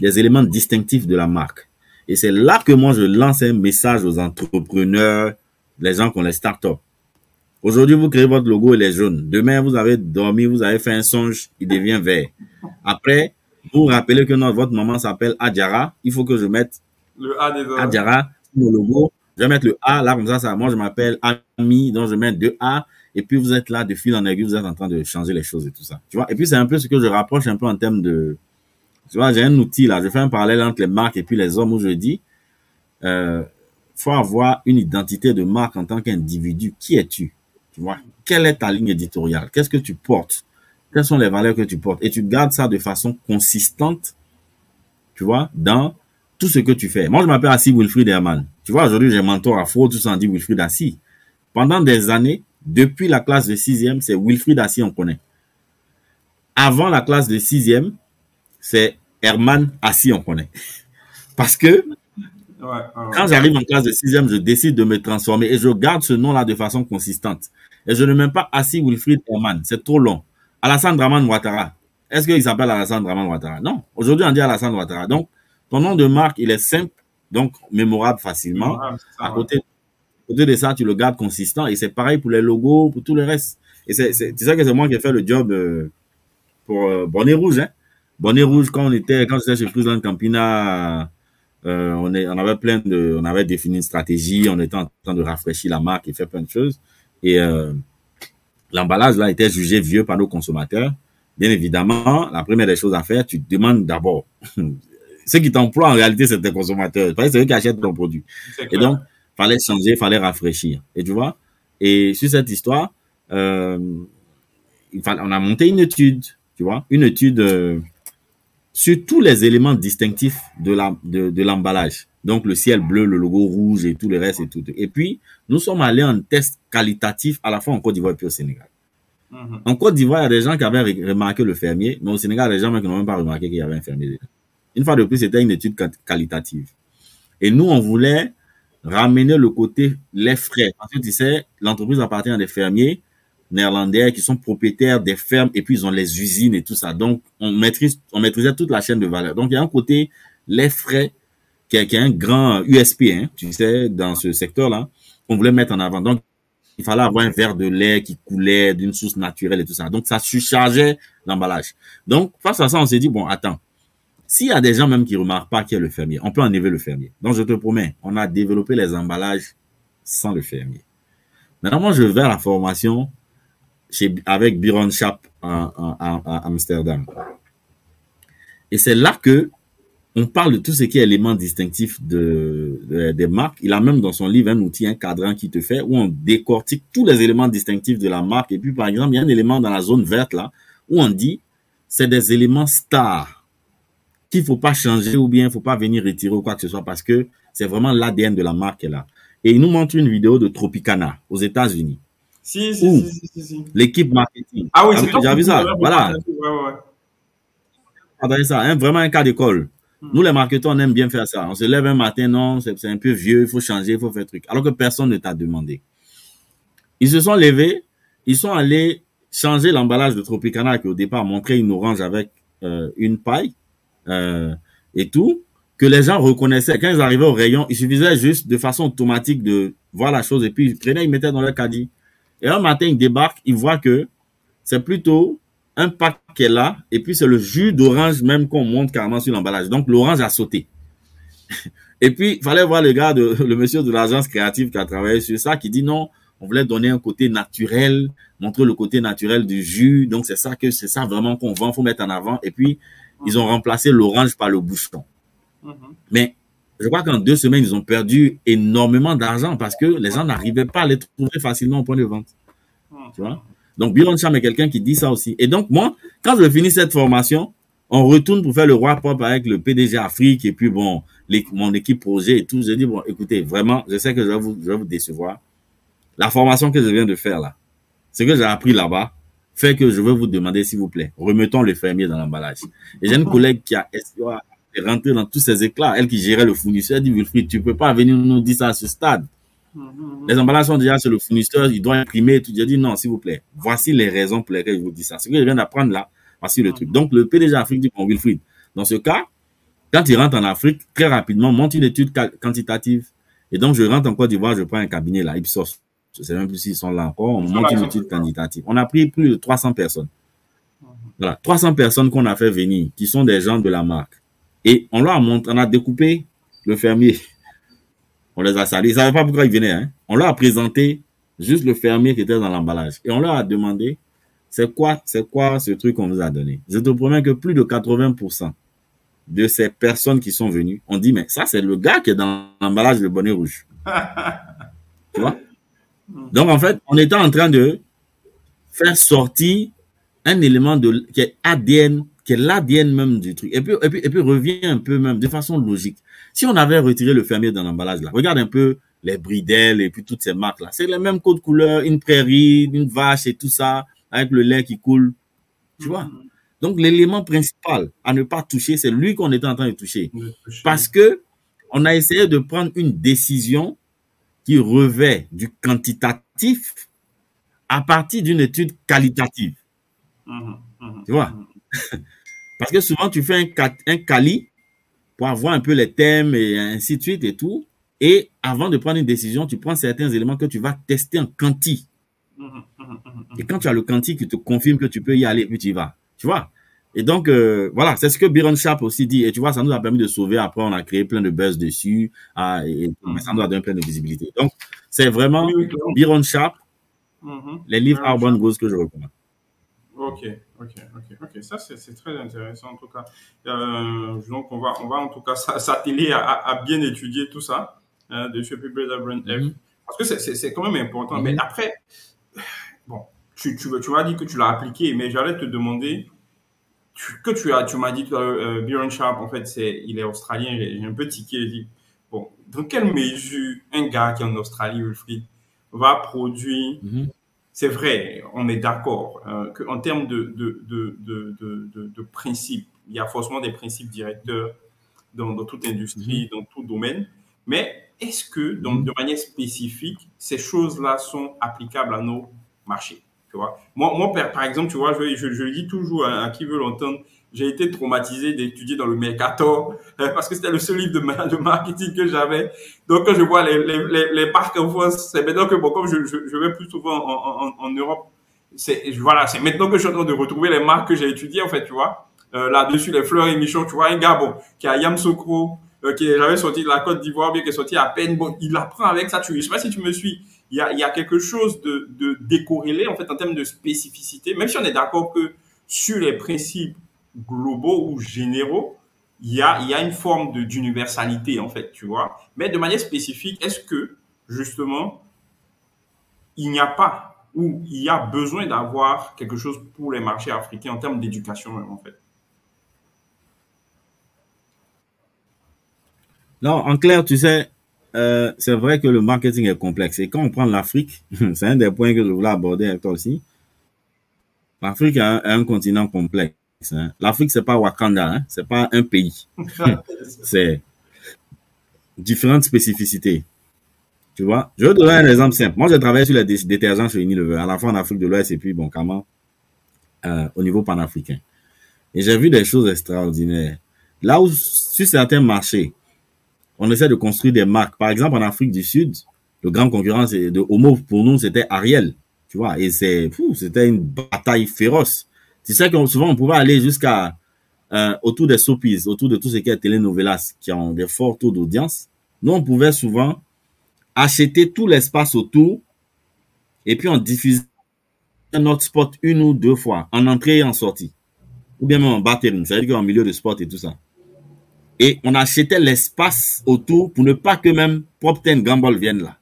des éléments distinctifs de la marque. Et c'est là que moi je lance un message aux entrepreneurs, les gens qui ont les startups. Aujourd'hui, vous créez votre logo, il est jaune. Demain, vous avez dormi, vous avez fait un songe, il devient vert. Après, vous rappelez que notre, votre maman s'appelle Adjara. Il faut que je mette le A des Adjara sur le logo. Je vais mettre le A là, comme ça, ça moi je m'appelle Ami, donc je mets deux A. Et puis vous êtes là de fil en aiguille, vous êtes en train de changer les choses et tout ça. Tu vois? Et puis c'est un peu ce que je rapproche un peu en termes de. Tu vois, j'ai un outil là, je fais un parallèle entre les marques et puis les hommes où je dis. Euh, faut avoir une identité de marque en tant qu'individu. Qui es-tu? Tu vois? Quelle est ta ligne éditoriale? Qu'est-ce que tu portes? Quelles sont les valeurs que tu portes? Et tu gardes ça de façon consistante, tu vois, dans tout ce que tu fais. Moi, je m'appelle Assis Wilfried Herman. Tu vois, aujourd'hui, j'ai mentor afro, tout ça, dit Wilfried Assis. Pendant des années, depuis la classe de sixième, c'est Wilfried Assis, on connaît. Avant la classe de sixième, c'est Herman Assis, on connaît. Parce que quand j'arrive en classe de sixième, je décide de me transformer et je garde ce nom-là de façon consistante. Et je ne mets pas Assis Wilfried Herman, c'est trop long. Alassane Draman Ouattara. Est-ce qu'il s'appelle Alassane Draman Ouattara? Non. Aujourd'hui, on dit Alassane Ouattara. Donc, ton nom de marque, il est simple, donc mémorable facilement. à côté, côté de ça, tu le gardes consistant et c'est pareil pour les logos, pour tout le reste. Et c'est, sais que c'est moi qui ai fait le job euh, pour euh, Bonnet Rouge. Hein. Bonnet Rouge, quand on était, quand j'étais chez Frisland Campina, euh, on, est, on avait plein de, on avait défini une stratégie, on était en train de rafraîchir la marque et faire plein de choses. Et l'emballage là était jugé vieux par nos consommateurs. Bien évidemment, la première des choses à faire, tu demandes d'abord ceux qui t'emploient en réalité, c'est tes consommateurs. C'est eux qui achètent ton produit. Et donc, fallait changer, fallait rafraîchir. Et tu vois, et sur cette histoire, euh, il fallait, on a monté une étude tu vois, une étude euh, sur tous les éléments distinctifs de la de, de l'emballage. Donc le ciel bleu, le logo rouge et tout le reste et tout. Et puis nous sommes allés en test qualitatif à la fois en Côte d'Ivoire et puis au Sénégal. Mhm. En Côte d'Ivoire, il y a des gens qui avaient re- remarqué le fermier, mais au Sénégal, il y a des gens qui n'ont même pas remarqué qu'il y avait un fermier. Une fois de plus, c'était une étude qualitative. Et nous, on voulait ramener le côté les frais. Parce que tu sais, l'entreprise appartient à des fermiers néerlandais qui sont propriétaires des fermes et puis ils ont les usines et tout ça. Donc, on maîtrise, on maîtrisait toute la chaîne de valeur. Donc, il y a un côté les frais qui est un grand USP, hein, tu sais, dans ce secteur-là, qu'on voulait mettre en avant. Donc, il fallait avoir un verre de lait qui coulait d'une source naturelle et tout ça. Donc, ça surchargeait l'emballage. Donc, face à ça, on s'est dit, bon, attends, s'il y a des gens même qui remarquent pas qui est le fermier, on peut enlever le fermier. Donc, je te promets, on a développé les emballages sans le fermier. Maintenant, moi, je vais à la formation chez, avec Byron Schaap à, à- à- Amsterdam. Et c'est là que on parle de tout ce qui est élément distinctif de, de- des marques. Il a même dans son livre un outil, un cadran qui te fait, où on décortique tous les éléments distinctifs de la marque. Et puis, par exemple, il y a un élément dans la zone verte là, où on dit, c'est des éléments stars qu'il faut pas changer ou bien il faut pas venir retirer ou quoi que ce soit parce que c'est vraiment l'ADN de la marque là. Et il nous montre une vidéo de Tropicana aux États-Unis. Si, si, Ouh. si, si, si, si. L'équipe marketing. Ah oui, c'est qui vu ça. Voilà. ouais, ça, hein, vraiment un cas d'école. Hmm. Nous, les marketeurs, on aime bien faire ça. On se lève un matin, non, c'est c'est un peu vieux, il faut changer, il faut faire truc. Alors que personne ne t'a demandé. Ils se sont levés, ils sont allés changer l'emballage de Tropicana qui au départ montrait une orange avec euh, une paille euh, et tout, que les gens reconnaissaient. Quand ils arrivaient au rayon, il suffisait juste de façon automatique de voir la chose et puis ils prenaient, ils mettaient dans leur caddie. Et un matin, ils débarquent, ils voient que c'est plutôt un pack qui est là, et puis c'est le jus d'orange même qu'on monte carrément sur l'emballage. Donc l'orange a sauté. et puis, il fallait voir le gars, de, le monsieur de l'agence créative qui a travaillé sur ça, qui dit non, on voulait donner un côté naturel, montrer le côté naturel du jus. Donc c'est ça que c'est ça vraiment qu'on vend, faut mettre en avant. Et puis, ils ont remplacé l'orange par le bouchon. Mhm. Mais je crois qu'en deux semaines, ils ont perdu énormément d'argent parce que les gens n'arrivaient pas à les trouver facilement au point de vente. Tu vois? Donc, Byron Cham est quelqu'un qui dit ça aussi. Et donc, moi, quand je finis cette formation, on retourne pour faire le roi propre avec le PDG Afrique et puis, bon, les- mon équipe projet et tout. Je dis, bon, écoutez, vraiment, je sais que je vais vous, je vais vous décevoir. La formation que je viens de faire là, ce que j'ai appris là-bas, fait que je veux vous demander, s'il vous plaît, remettons le fermier dans l'emballage. Et j'ai une collègue qui a est rentrée dans tous ces éclats, elle qui gérait le fournisseur, elle dit, Wilfried, tu peux pas venir nous dire ça à ce stade. Mhm. Les emballages sont déjà sur le fournisseur, il doit imprimer. Tout. J'ai dit non, s'il vous plaît. Voici les raisons pour lesquelles je vous dis ça. Ce que je viens d'apprendre là, voici le truc. Donc, le PDG Afrique dit, bon, Wilfried, dans ce cas, quand il rentre en Afrique, très rapidement, monte une étude quantitative. Et donc, je rentre en Côte d'Ivoire, je prends un cabinet là, Ipsos. Je sais même plus s'ils sont là encore. On là, une étude quantitative. On a pris plus de 300 personnes. Voilà, 300 personnes qu'on a fait venir, qui sont des gens de la marque. Et on leur a montré, on a découpé le fermier. On les a salués. Ils savaient pas pourquoi ils venaient, hein. On leur a présenté juste le fermier qui était dans l'emballage. Et on leur a demandé, c'est quoi, c'est quoi ce truc qu'on vous a donné? Je te promets que plus de 80% de ces personnes qui sont venues ont dit, mais ça, c'est le gars qui est dans l'emballage de bonnet rouge. tu vois? Donc, en fait, on était en train de faire sortir un élément de, qui est ADN, qui est l'ADN même du truc. Et puis, et puis, et puis, revient un peu même de façon logique. Si on avait retiré le fermier dans l'emballage là, regarde un peu les bridelles et puis toutes ces marques là. C'est les mêmes codes couleurs, une prairie, une vache et tout ça, avec le lait qui coule. Tu vois? Donc, l'élément principal à ne pas toucher, c'est lui qu'on était en train de toucher. Parce que on a essayé de prendre une décision qui revêt du quantitatif à partir d'une étude qualitative. Mhm. Mhm. Tu vois? Parce que souvent, tu fais un, un quali pour avoir un peu les thèmes et ainsi de suite et tout. Et avant de prendre une décision, tu prends certains éléments que tu vas tester en quanti. Et quand tu as le quanti qui te confirme que tu peux y aller, puis tu y vas. Tu vois? Et donc, euh, voilà, c'est ce que Byron Sharp aussi dit. Et tu vois, ça nous a permis de sauver. Après, on a créé plein de buzz dessus. Ah, et, ça nous a donné plein de visibilité. Donc, c'est vraiment Oui, oui. Byron Sharp, Mhm. les livres Urban Goals que je recommande. Ok, ok, ok, ok. Ça, c'est très intéressant en tout cas. Euh, donc, on va, on va en tout cas s'a- s'atteler à, bien étudier tout ça hein, de chez Brand F. Mhm. Parce que c'est- quand même important. Mais après, bon, tu, tu, tu m'as dit que tu l'as appliqué, mais j'allais te demander que tu as, tu m'as dit que euh, Byron Sharp, en fait, c'est, il est australien. J'ai un peu tiqué. J'ai dit, bon, dans quelle mesure un gars qui est en Australie, Wilfried, va produire mm-hmm. C'est vrai, on est d'accord euh, qu'en termes de, de, de, de, de principes, il y a forcément des principes directeurs dans, dans toute industrie, mhm. dans tout domaine. Mais est-ce que, donc, de manière spécifique, ces choses-là sont applicables à nos marchés? Tu vois moi, par exemple, tu vois, je, je, dis toujours à, qui veut l'entendre, j'ai été traumatisé d'étudier dans le Mercator parce que c'était le seul livre de, de marketing que j'avais. Donc, quand je vois les, les, les, les parcs en France, c'est maintenant que, bon, comme je, je, vais plus souvent en, en, en Europe, c'est voilà, c'est maintenant que je suis en train de retrouver les marques que j'ai étudiées, en fait, tu vois. Euh, là-dessus, les fleurs et Michon, tu vois, un gars, bon, qui a Yamsokro, euh, qui est sorti de la Côte d'Ivoire, bien qui est sorti à peine, bon, il apprend avec ça, tu, je sais pas si tu me suis. Il y a, quelque chose de, de décorrélé, en fait, en termes de spécificité, même si on est d'accord que sur les principes globaux ou généraux, il y a, une forme d'universalité, en fait, tu vois. Mais de manière spécifique, est-ce que, justement, il n'y a pas ou il y a besoin d'avoir quelque chose pour les marchés africains en termes d'éducation, en fait? Non, en clair, tu sais, euh, c'est vrai que le marketing est complexe. Et quand on prend l'Afrique, c'est un des points que je voulais aborder avec toi aussi. L'Afrique est un, continent complexe. Hein. L'Afrique, c'est pas Wakanda, hein? c'est pas un pays. c'est différentes spécificités. Tu vois, je vais te donner un exemple simple. Moi, j'ai travaillé sur les détergents chez Unilever, à la fois en Afrique de l'Ouest et puis, bon, comment, euh, au niveau panafricain. Et j'ai vu des choses extraordinaires. Là où, sur certains marchés, on essaie de construire des marques. Par exemple, en Afrique du Sud, le grand concurrent de Homo pour nous, c'était Ariel. Tu vois, et c'est, c'était une bataille féroce. Tu sais que souvent, on pouvait aller jusqu'à, euh, autour des soapies, autour de tout ce qui est telenovelas, qui ont des forts taux d'audience. Nous, on pouvait souvent acheter tout l'espace autour, et puis on diffusait notre spot une ou deux fois, en entrée et en sortie. Ou bien même en battering, c'est-à-dire qu'en milieu de sport et tout ça et on achetait l'espace autour pour ne pas que même Propten Gambol vienne là.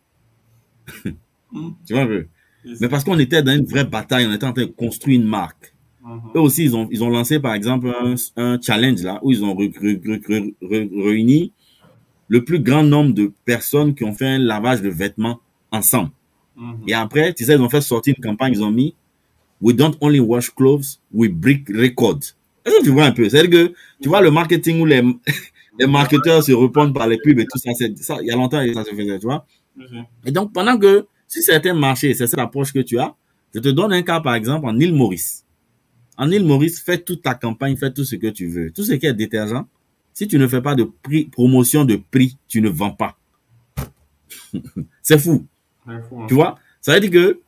Hmm. tu vois un peu? Mais parce qu'on était dans une vraie bataille, on était en train de construire une marque. Uh-huh. Eux aussi, ils ont, ils ont lancé par exemple un, challenge là, où ils ont réuni le plus grand nombre de personnes qui ont fait un lavage de vêtements ensemble. Uh-huh. Et après, tu sais, ils ont fait sortir une campagne, ils ont mis We don't only wash clothes, we break records. Est-ce que tu vois un peu? C'est-à-dire que tu vois le marketing où les, les marketeurs se répondent par les pubs et tout ça, ça il y a longtemps ça se faisait, tu vois? Et donc pendant que si certains marchés, c'est cette approche que tu as, je te donne un cas par exemple en île Maurice. En île Maurice, fais toute ta campagne, fais tout ce que tu veux. Tout ce qui est détergent, si tu ne fais pas de prix, promotion de prix, tu ne vends pas. c'est fou. Hein. Tu vois? Ça veut dire que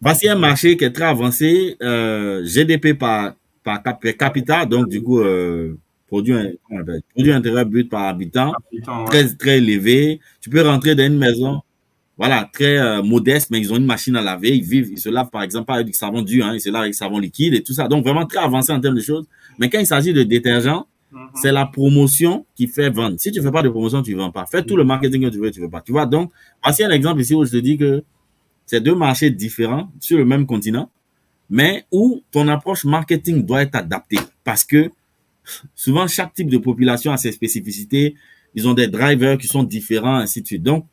voici un marché qui est très avancé, euh, GDP par par capita, donc du coup, euh, produit, produit intérieur brut par habitant, très, très élevé. Tu peux rentrer dans une maison, voilà, très euh, modeste, mais ils ont une machine à laver, ils vivent, ils se lavent par exemple pas avec du savon dur, hein, ils se lavent avec du savon liquide et tout ça. Donc vraiment très avancé en termes de choses. Mais quand il s'agit de détergent, mhm. c'est la promotion qui fait vendre. Si tu fais pas de promotion, tu vends pas. Fais tout le marketing que tu veux, tu veux pas. Tu vois, donc, voici un exemple ici où je te dis que c'est deux marchés différents sur le même continent mais où ton approche marketing doit être adaptée parce que souvent chaque type de population a ses spécificités, ils ont des drivers qui sont différents, ainsi de suite. Donc,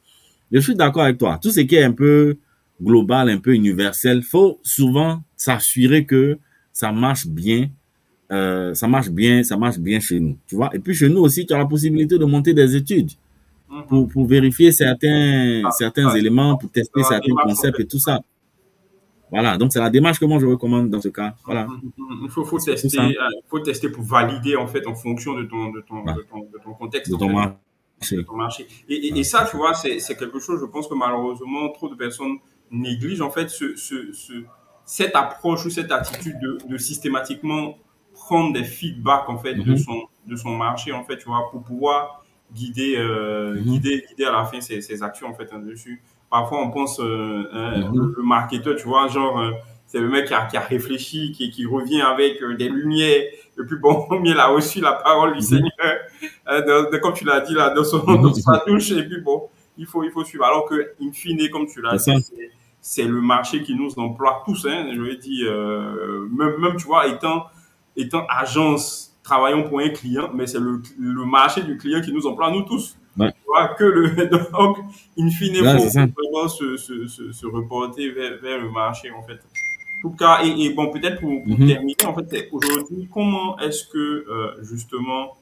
je suis d'accord avec toi. Tout ce qui est un peu global, un peu universel, faut souvent s'assurer que ça marche bien, euh, ça marche bien, ça marche bien chez nous, tu vois? Et puis chez nous aussi, tu as la possibilité de monter des études pour, pour vérifier certains, ah, certains éléments, pour tester certains concepts et tout ça. Voilà, donc c'est la démarche que moi je recommande dans ce cas. Voilà. Mm, mm, mm. Il faut, faut tester, euh, faut tester pour valider en fait en fonction de ton, de ton, de ton, de ton contexte. De ton, marché. Et, et, ça, tu vois, c'est quelque chose, je pense que malheureusement, trop de personnes négligent en fait ce, ce, ce cette approche ou cette attitude de, de, systématiquement prendre des feedbacks en fait de mm-hmm. son de son marché en fait, tu vois, pour pouvoir guider euh, mm-hmm. guider guider à la fin ses, ses actions en fait hein, dessus parfois on pense euh, mhm. le, marketeur, tu vois, genre euh, c'est le mec qui a, qui a réfléchi, qui, qui revient avec euh, des lumières. Et puis bon, il a reçu la parole du mhm. Seigneur, de, de, comme tu l'as dit là, dans, son, dans sa touche. Et puis bon, il faut, il faut suivre. Alors que, in fine, comme tu l'as dit, c'est le marché qui nous emploie tous. Hein, je veux dire, même, même, tu vois, étant étant agence travaillant pour un client, mais c'est le, le marché du client qui nous emploie, nous tous. Ouais. Tu vois, que le, donc, in fine, il Ouais, faut vraiment se, se, se, se reporter vers, vers le marché, en fait. En tout cas, et, et bon, peut-être pour, pour Mhm. terminer, en fait, aujourd'hui, comment est-ce que, euh, justement,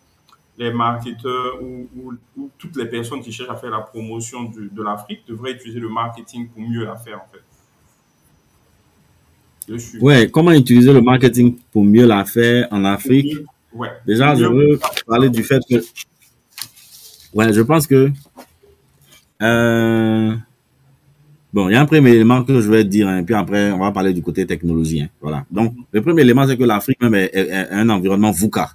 les marketeurs ou, ou, ou toutes les personnes qui cherchent à faire la promotion du- de l'Afrique devraient utiliser le marketing pour mieux la faire, en fait? Suis. Ouais, comment utiliser le marketing pour mieux la faire en Afrique? Ouais. Déjà, je veux parler du fait que, ouais, je pense que, euh, bon, il y a un premier élément que je vais dire, hein, puis après, on va parler du côté technologie, hein, voilà. Donc, le premier élément, c'est que l'Afrique même est, est- est un environnement VUCA.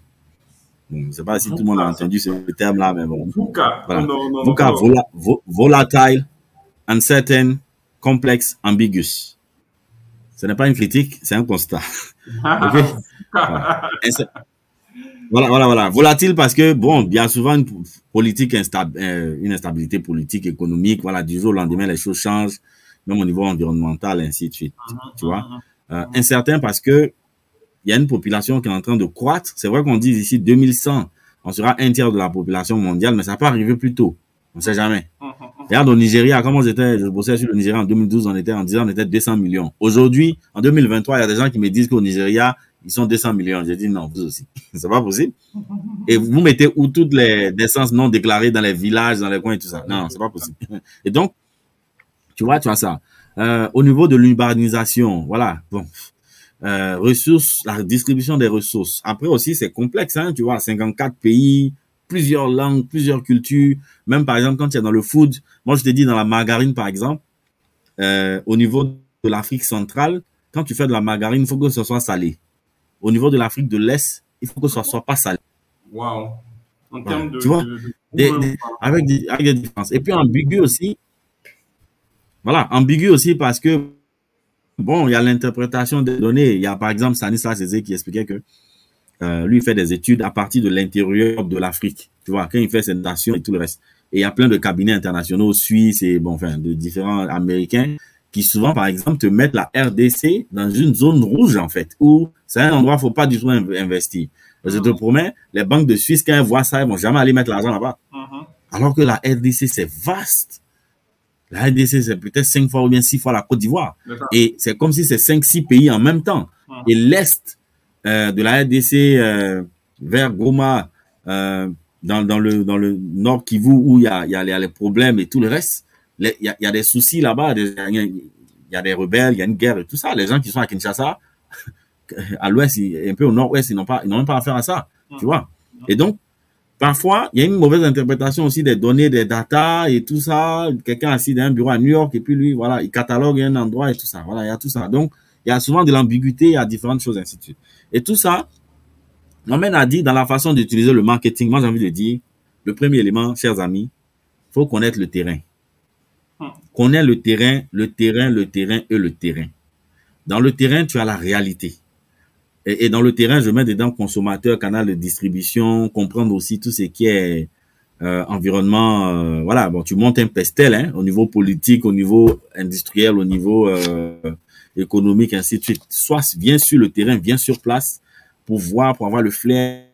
Bon, je ne sais pas si tout le monde a entendu ce terme-là, mais bon. VUCA. Voilà. Non, VUCA, non. vola- vo- volatile, uncertain, complex, ambiguous. Ce n'est pas une critique, c'est un constat. Ok? Incer- Voilà, voilà, voilà. Volatile parce que, bon, bien souvent, une po- politique instable, euh, une instabilité politique, économique, voilà, du jour au lendemain, les choses changent, même au niveau environnemental, ainsi de suite. Tu vois? Euh, incertain parce que il y a une population qui est en train de croître. C'est vrai qu'on dit ici 2100, on sera un tiers de la population mondiale, mais ça peut arriver plus tôt. On sait jamais. Regarde au Nigeria, comment j'étais, je bossais sur le Nigeria en 2012, on était en disant on était 200 millions. Aujourd'hui, en 2023, il y a des gens qui me disent qu'au Nigeria, ils sont 200 millions. J'ai dit non, vous aussi. C'est pas possible. Et vous mettez où toutes les naissances non déclarées dans les villages, dans les coins et tout ça. Non, c'est pas possible. Et donc, tu vois, tu vois ça. Euh, au niveau de l'urbanisation, voilà, bon, euh, ressources, la distribution des ressources. Après aussi, c'est complexe, hein, tu vois, 54 pays, plusieurs langues, plusieurs cultures. Même par exemple, quand tu es dans le food, moi je te dis dans la margarine par exemple, euh, au niveau de l'Afrique centrale, quand tu fais de la margarine, il faut que ce soit salé. Au niveau de l'Afrique de l'Est, il faut que ce soit pas salé. Waouh. En termes de. Tu vois, de- de- Des- des- avec, des, avec des différences. Et puis ambigu aussi. Voilà, ambigu aussi parce que, bon, il y a l'interprétation des données. Il y a par exemple Stanislas Zézé qui expliquait que euh, lui fait des études à partir de l'intérieur de l'Afrique. Tu vois, quand il fait ses nations et tout le reste. Et il y a plein de cabinets internationaux suisses et bon, enfin, de différents américains qui souvent, par exemple, te mettent la RDC dans une zone rouge, en fait, où c'est un endroit où il faut pas du tout in- investir. Je te promets, les banques de Suisse, quand elles voient ça, elles vont jamais aller mettre l'argent là-bas. Mhm. Alors que la RDC, c'est vaste. La RDC, c'est peut-être cinq fois ou bien six fois la Côte d'Ivoire. Et c'est comme si c'est cinq, six pays en même temps. Mhm. Et l'Est euh, de la RDC euh, vers Goma, euh, dans, dans, le, dans le nord Kivu, où il y a, y, a, il y a les problèmes et tout le reste, il y a, il y a des soucis là-bas, il y, a, il y a des rebelles, il y a une guerre et tout ça. Les gens qui sont à Kinshasa, à l'ouest et un peu au nord-ouest, ils n'ont pas, ils n'ont même pas affaire à ça. Tu vois? Et donc, Parfois, il y a une mauvaise interprétation aussi des données, des data et tout ça. Quelqu'un assis dans un bureau à New York et puis lui, voilà, il catalogue un endroit et tout ça. Voilà, il y a tout ça. Donc, il y a souvent de l'ambiguïté, il y a différentes choses, ainsi de suite. Et tout ça m'amène à dire dans la façon d'utiliser le marketing, moi j'ai envie de dire, le premier élément, chers amis, faut connaître le terrain. Connais le terrain, le terrain, le terrain et le terrain. Dans le terrain, tu as la réalité. Et, dans le terrain, je mets dedans consommateur, canal de distribution, comprendre aussi tout ce qui est euh, environnement. euh, voilà, bon, tu montes un pestel hein, au niveau politique, au niveau industriel, au niveau euh, économique, ainsi de suite. Soit viens sur le terrain, viens sur place pour voir, pour avoir le flair,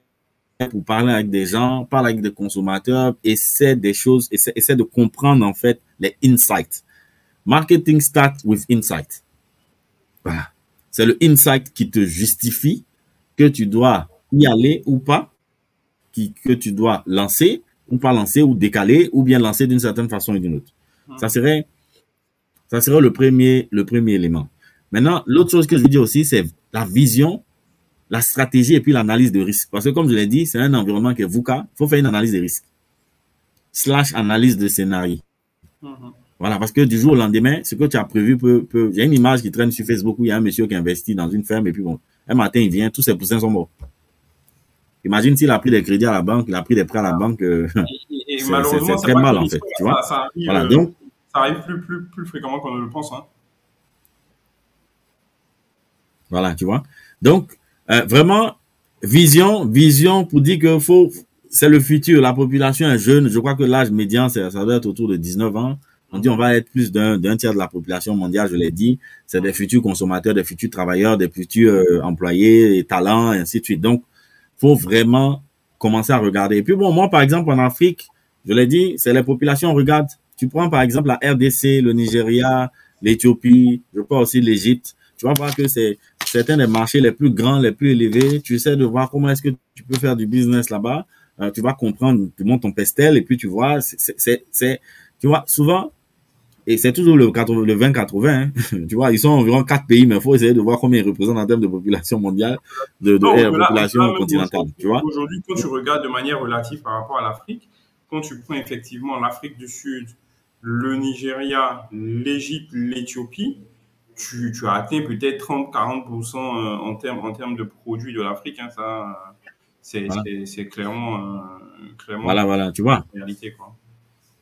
pour parler avec des gens, parler avec des consommateurs, essaie des choses, essaie, essaie de comprendre en fait les insights. Marketing start with insight. Voilà. C'est le insight qui te justifie que tu dois y aller ou pas, qui, que tu dois lancer ou pas lancer ou décaler ou bien lancer d'une certaine façon ou d'une autre. Ça serait, ça serait le premier, le premier élément. Maintenant, l'autre chose que je veux dire aussi, c'est la vision, la stratégie et puis l'analyse de risque. Parce que comme je l'ai dit, c'est un environnement qui est VUCA. Il faut faire une analyse de risque. Slash analyse de scénario. Mhm. Voilà, parce que du jour au lendemain, ce que tu as prévu peut, peut... Il y a une image qui traîne sur Facebook où il y a un monsieur qui investit dans une ferme et puis bon, un matin il vient, tous ses poussins sont morts. Imagine s'il a pris des crédits à la banque, il a pris des prêts à la banque. euh, C'est- très mal, en fait, tu vois. Ça, ça arrive, voilà, euh, donc, ça arrive plus, plus, plus fréquemment qu'on ne le pense. Hein. voilà, tu vois. Donc, euh, vraiment, vision, vision pour dire que faut, c'est le futur. La population est jeune. Je crois que l'âge médian, c'est- ça doit être autour de 19 ans. On dit on va être plus d'un d'un tiers de la population mondiale, je l'ai dit. C'est des futurs consommateurs, des futurs travailleurs, des futurs euh, employés, talents, et ainsi de suite. Donc, faut vraiment commencer à regarder. Et puis bon, moi, par exemple, en Afrique, je l'ai dit, c'est les populations, regarde, tu prends par exemple la RDC, le Nigeria, l'Éthiopie, je crois aussi l'Égypte. Tu vas voir que c'est certains des marchés les plus grands, les plus élevés. Tu essaies de voir comment est-ce que tu peux faire du business là-bas. Euh, tu vas comprendre, tu montes ton pestel et puis tu vois, c'est, c'est, tu vois, souvent, et c'est toujours le, 80, le 20-80, hein. tu vois, ils sont environ quatre pays, mais il faut essayer de voir combien ils représentent en termes de population mondiale, de, de, Non, eh, là- population là, continentale, tu vois. Aujourd'hui, quand tu regardes de manière relative par rapport à l'Afrique, quand tu prends effectivement l'Afrique du Sud, le Nigeria, l'Égypte, l'Éthiopie, tu, tu as atteint peut-être 30-40% euh, en termes en termes de produits de l'Afrique. Hein, ça, c'est Voilà. clairement, euh, clairement Voilà, voilà, tu vois. la réalité. Quoi.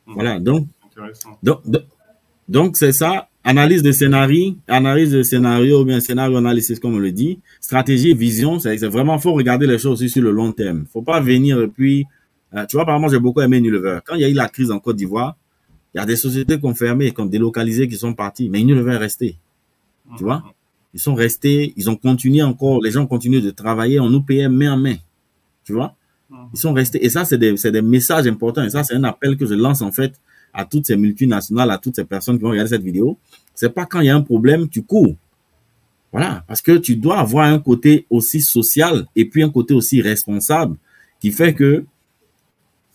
Mm. Voilà, donc, Intéressant. donc, donc, donc c'est ça, analyse de scénario, analyse de scénario, ou bien scénario analysis, comme on le dit, stratégie, vision, c'est vraiment, faut regarder les choses aussi sur le long terme. Faut pas venir et puis, euh, tu vois, par exemple, j'ai beaucoup aimé Unilever. Quand il y a eu la crise en Côte d'Ivoire, il y a des sociétés qui ont fermé, qui ont délocalisé, qui sont parties, mais Unilever est resté. Tu vois? Ils sont restés, ils ont continué encore, les gens continuent de travailler, on nous payait main en main. Tu vois? Ils sont restés. Et ça, c'est des, des messages importants. Et ça, c'est un appel que je lance, en fait, à toutes ces multinationales, à toutes ces personnes qui vont regarder cette vidéo. C'est pas quand il y a un problème, tu cours. Voilà. Parce que tu dois avoir un côté aussi social et puis un côté aussi responsable qui fait que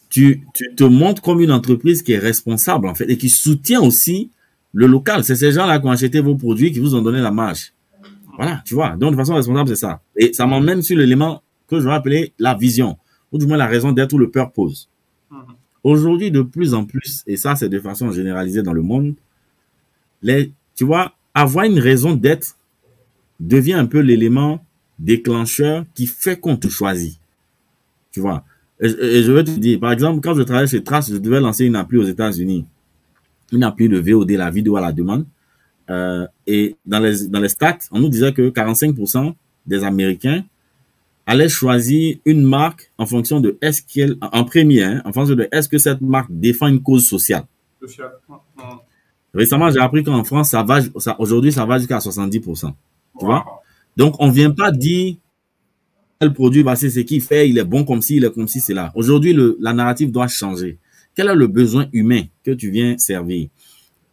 tu, tu te montres comme une entreprise qui est responsable, en fait, et qui soutient aussi le local. C'est ces gens-là qui ont acheté vos produits qui vous ont donné la marge. Voilà, tu vois. Donc, de façon responsable, c'est ça. Et ça m'emmène sur l'élément que je vais appeler la vision, ou du moins la raison d'être ou le purpose. Mhm. Aujourd'hui, de plus en plus, et ça, c'est de façon généralisée dans le monde, les, tu vois, avoir une raison d'être devient un peu l'élément déclencheur qui fait qu'on te choisit. Tu vois. Et, et je vais te dire, par exemple, quand je travaillais chez Trace, je devais lancer une appli aux États-Unis. Une appli de VOD, la vidéo à la demande. Euh, et dans les, dans les stats, on nous disait que 45% des Américains allaient choisir une marque en fonction de est-ce qu'elle, en premier, hein, en fonction de est-ce que cette marque défend une cause sociale. Social. Récemment, j'ai appris qu'en France, ça va, ça, aujourd'hui, ça va jusqu'à 70%. Tu vois? Donc, on vient pas dire quel produit, bah, c'est ce qu'il fait, il est bon comme ci, il est comme ci, c'est là. Aujourd'hui, le, la narrative doit changer. Quel est le besoin humain que tu viens servir?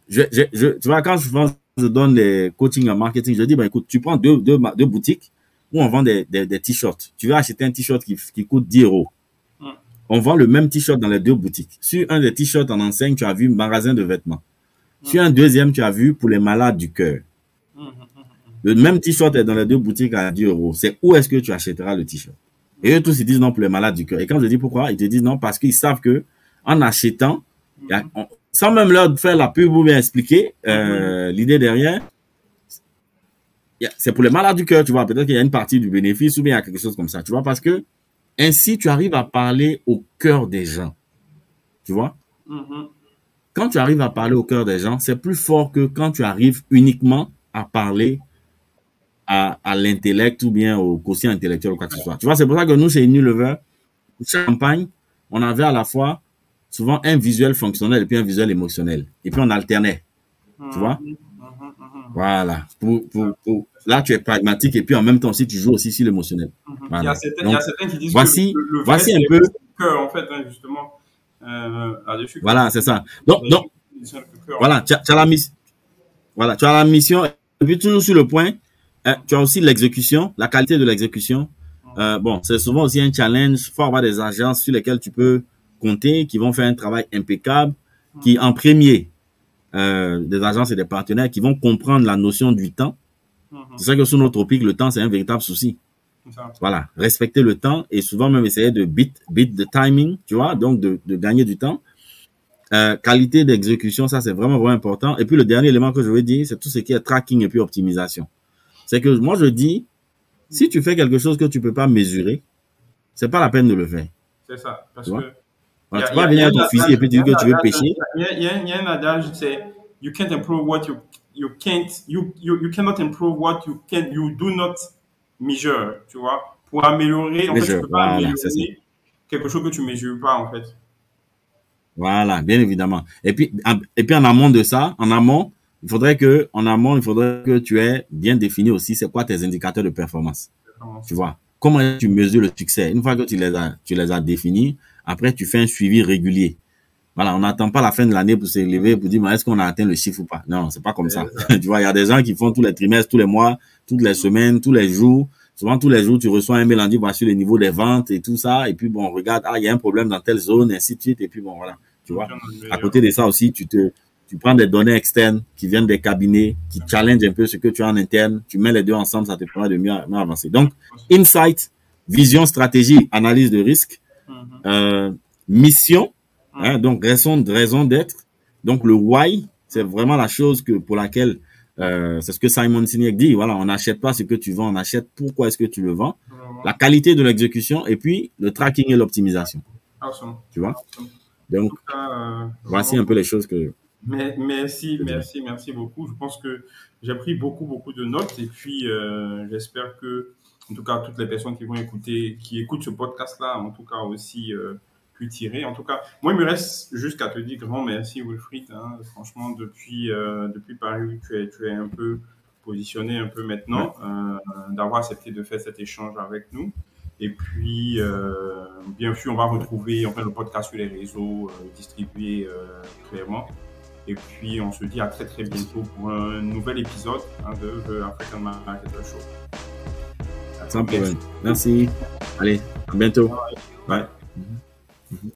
Je, je, je, tu vois, quand je, je donne les coaching en marketing, je dis, bah, écoute, tu prends deux, deux, boutiques où on vend des, des, des t-shirts. Tu veux acheter un t-shirt qui, qui coûte 10 euros. Mm. On vend le même t-shirt dans les deux boutiques. Sur un des t-shirts en enseigne, tu as vu magasin de vêtements. Sur un deuxième, tu as vu pour les malades du cœur. Mhm. Le même t-shirt est dans les deux boutiques à 10 euros. C'est où est-ce que tu achèteras le t-shirt? Et eux tous, ils disent non pour les malades du cœur. Et quand je dis pourquoi, ils te disent non parce qu'ils savent que en achetant, on- sans même leur faire la pub ou bien expliquer euh, l'idée derrière, c'est pour les malades du cœur, tu vois. Peut-être qu'il y a une partie du bénéfice ou bien il y a quelque chose comme ça, tu vois, parce que ainsi tu arrives à parler au cœur des gens, tu vois. Mhm. Quand tu arrives à parler au cœur des gens, c'est plus fort que quand tu arrives uniquement à parler à, à l'intellect ou bien au quotient intellectuel ou quoi que ce soit. Tu vois, c'est pour ça que nous, chez Unilever, campagne, on avait à la fois souvent un visuel fonctionnel et puis un visuel émotionnel. Et puis on alternait. Tu vois? Mhm. Mhm. Mhm. Voilà. Pour, pour, pour- Là, tu es pragmatique et puis en même temps aussi, tu joues aussi sur l'émotionnel. Mhm. Voilà. Il, y a certains, il y a Donc, certains qui disent voici- que le, le vrai, voici un peu- cœur, en fait, hein, justement, euh. Voilà, c'est ça. Donc, donc. Voilà, tu as, tu as la mission. Voilà, tu as la mission. Et puis toujours sur le point, euh, tu as aussi l'exécution, la qualité de l'exécution. Euh, bon, c'est souvent aussi un challenge. Il faut avoir des agences sur lesquelles tu peux compter, qui vont faire un travail impeccable, qui en premier, euh, des agences et des partenaires qui vont comprendre la notion du temps. Mhm. C'est ça que sous notre tropique, le temps, c'est un véritable souci. Voilà, respecter le temps et souvent même essayer de beat, beat the timing, tu vois, donc de, de gagner du temps. Euh, qualité d'exécution, ça c'est vraiment vraiment important. Et puis le dernier élément que je veux dire, c'est tout ce qui est tracking et puis optimisation. C'est que moi je dis, si tu fais quelque chose que tu peux pas mesurer, c'est pas la peine de le faire. C'est ça. Parce que Voilà, y tu vas venir à un ton fusil et puis dire que tu veux pêcher. Il y a, il y a- un adage, c'est you can't improve what you you can't you, you you cannot improve what you can you do not measure, tu vois. Pour améliorer, en fait, tu peux pas voilà, améliorer quelque chose que tu mesures pas, en fait. Voilà, bien évidemment. Et puis, et puis en amont de ça, en amont, il faudrait que, en amont, il faudrait que tu aies bien défini aussi c'est quoi tes indicateurs de performance. Tu vois, comment tu mesures le succès. Une fois que tu les as, tu les as définis, après tu fais un suivi régulier. Voilà, on n'attend pas la fin de l'année pour s'élever pour dire est-ce qu'on a atteint le chiffre ou pas? Non, c'est pas comme ça. tu vois, il y a des gens qui font tous les trimestres, tous les mois, toutes les semaines, tous les jours. Souvent tous les jours, tu reçois un mail en disant voici le niveau des ventes et tout ça. Et puis bon, regarde, ah il y a un problème dans telle zone, et ainsi de suite. Et puis bon, voilà, tu vois? À côté de ça aussi, tu te tu prends des données externes qui viennent des cabinets, qui challenge un peu ce que tu as en interne, tu mets les deux ensemble, ça te permet de mieux, mieux avancer. Donc, insight, vision, stratégie, analyse de risque. Euh, mission, Hein, donc, raison, raison d'être. Donc, le why, c'est vraiment la chose que pour laquelle, euh, c'est ce que Simon Sinek dit. Voilà, on n'achète pas ce que tu vends, on achète pourquoi est-ce que tu le vends. La qualité de l'exécution et puis le tracking et l'optimisation. Tu vois? Donc, euh, voici un peu les choses que... Mais, merci, merci, merci beaucoup. Je pense que j'ai pris beaucoup, beaucoup de notes et puis j'espère que, en tout cas, toutes les personnes qui vont écouter, qui écoutent ce podcast-là, en tout cas aussi, euh, tirer. En tout cas, moi, il me reste juste à te dire grand merci, Wilfried. Hein. Franchement, depuis, euh, depuis Paris, tu es, tu es un peu positionné un peu maintenant, euh, d'avoir accepté de faire cet échange avec nous. Et puis, euh, bien sûr, on va retrouver enfin, le podcast sur les réseaux, distribué clairement. Et puis, on se dit à très très bientôt pour un nouvel épisode hein, de The African Marketer Show. Sans problème. Merci. Allez, à bientôt. Bye. Mhm. Mhm.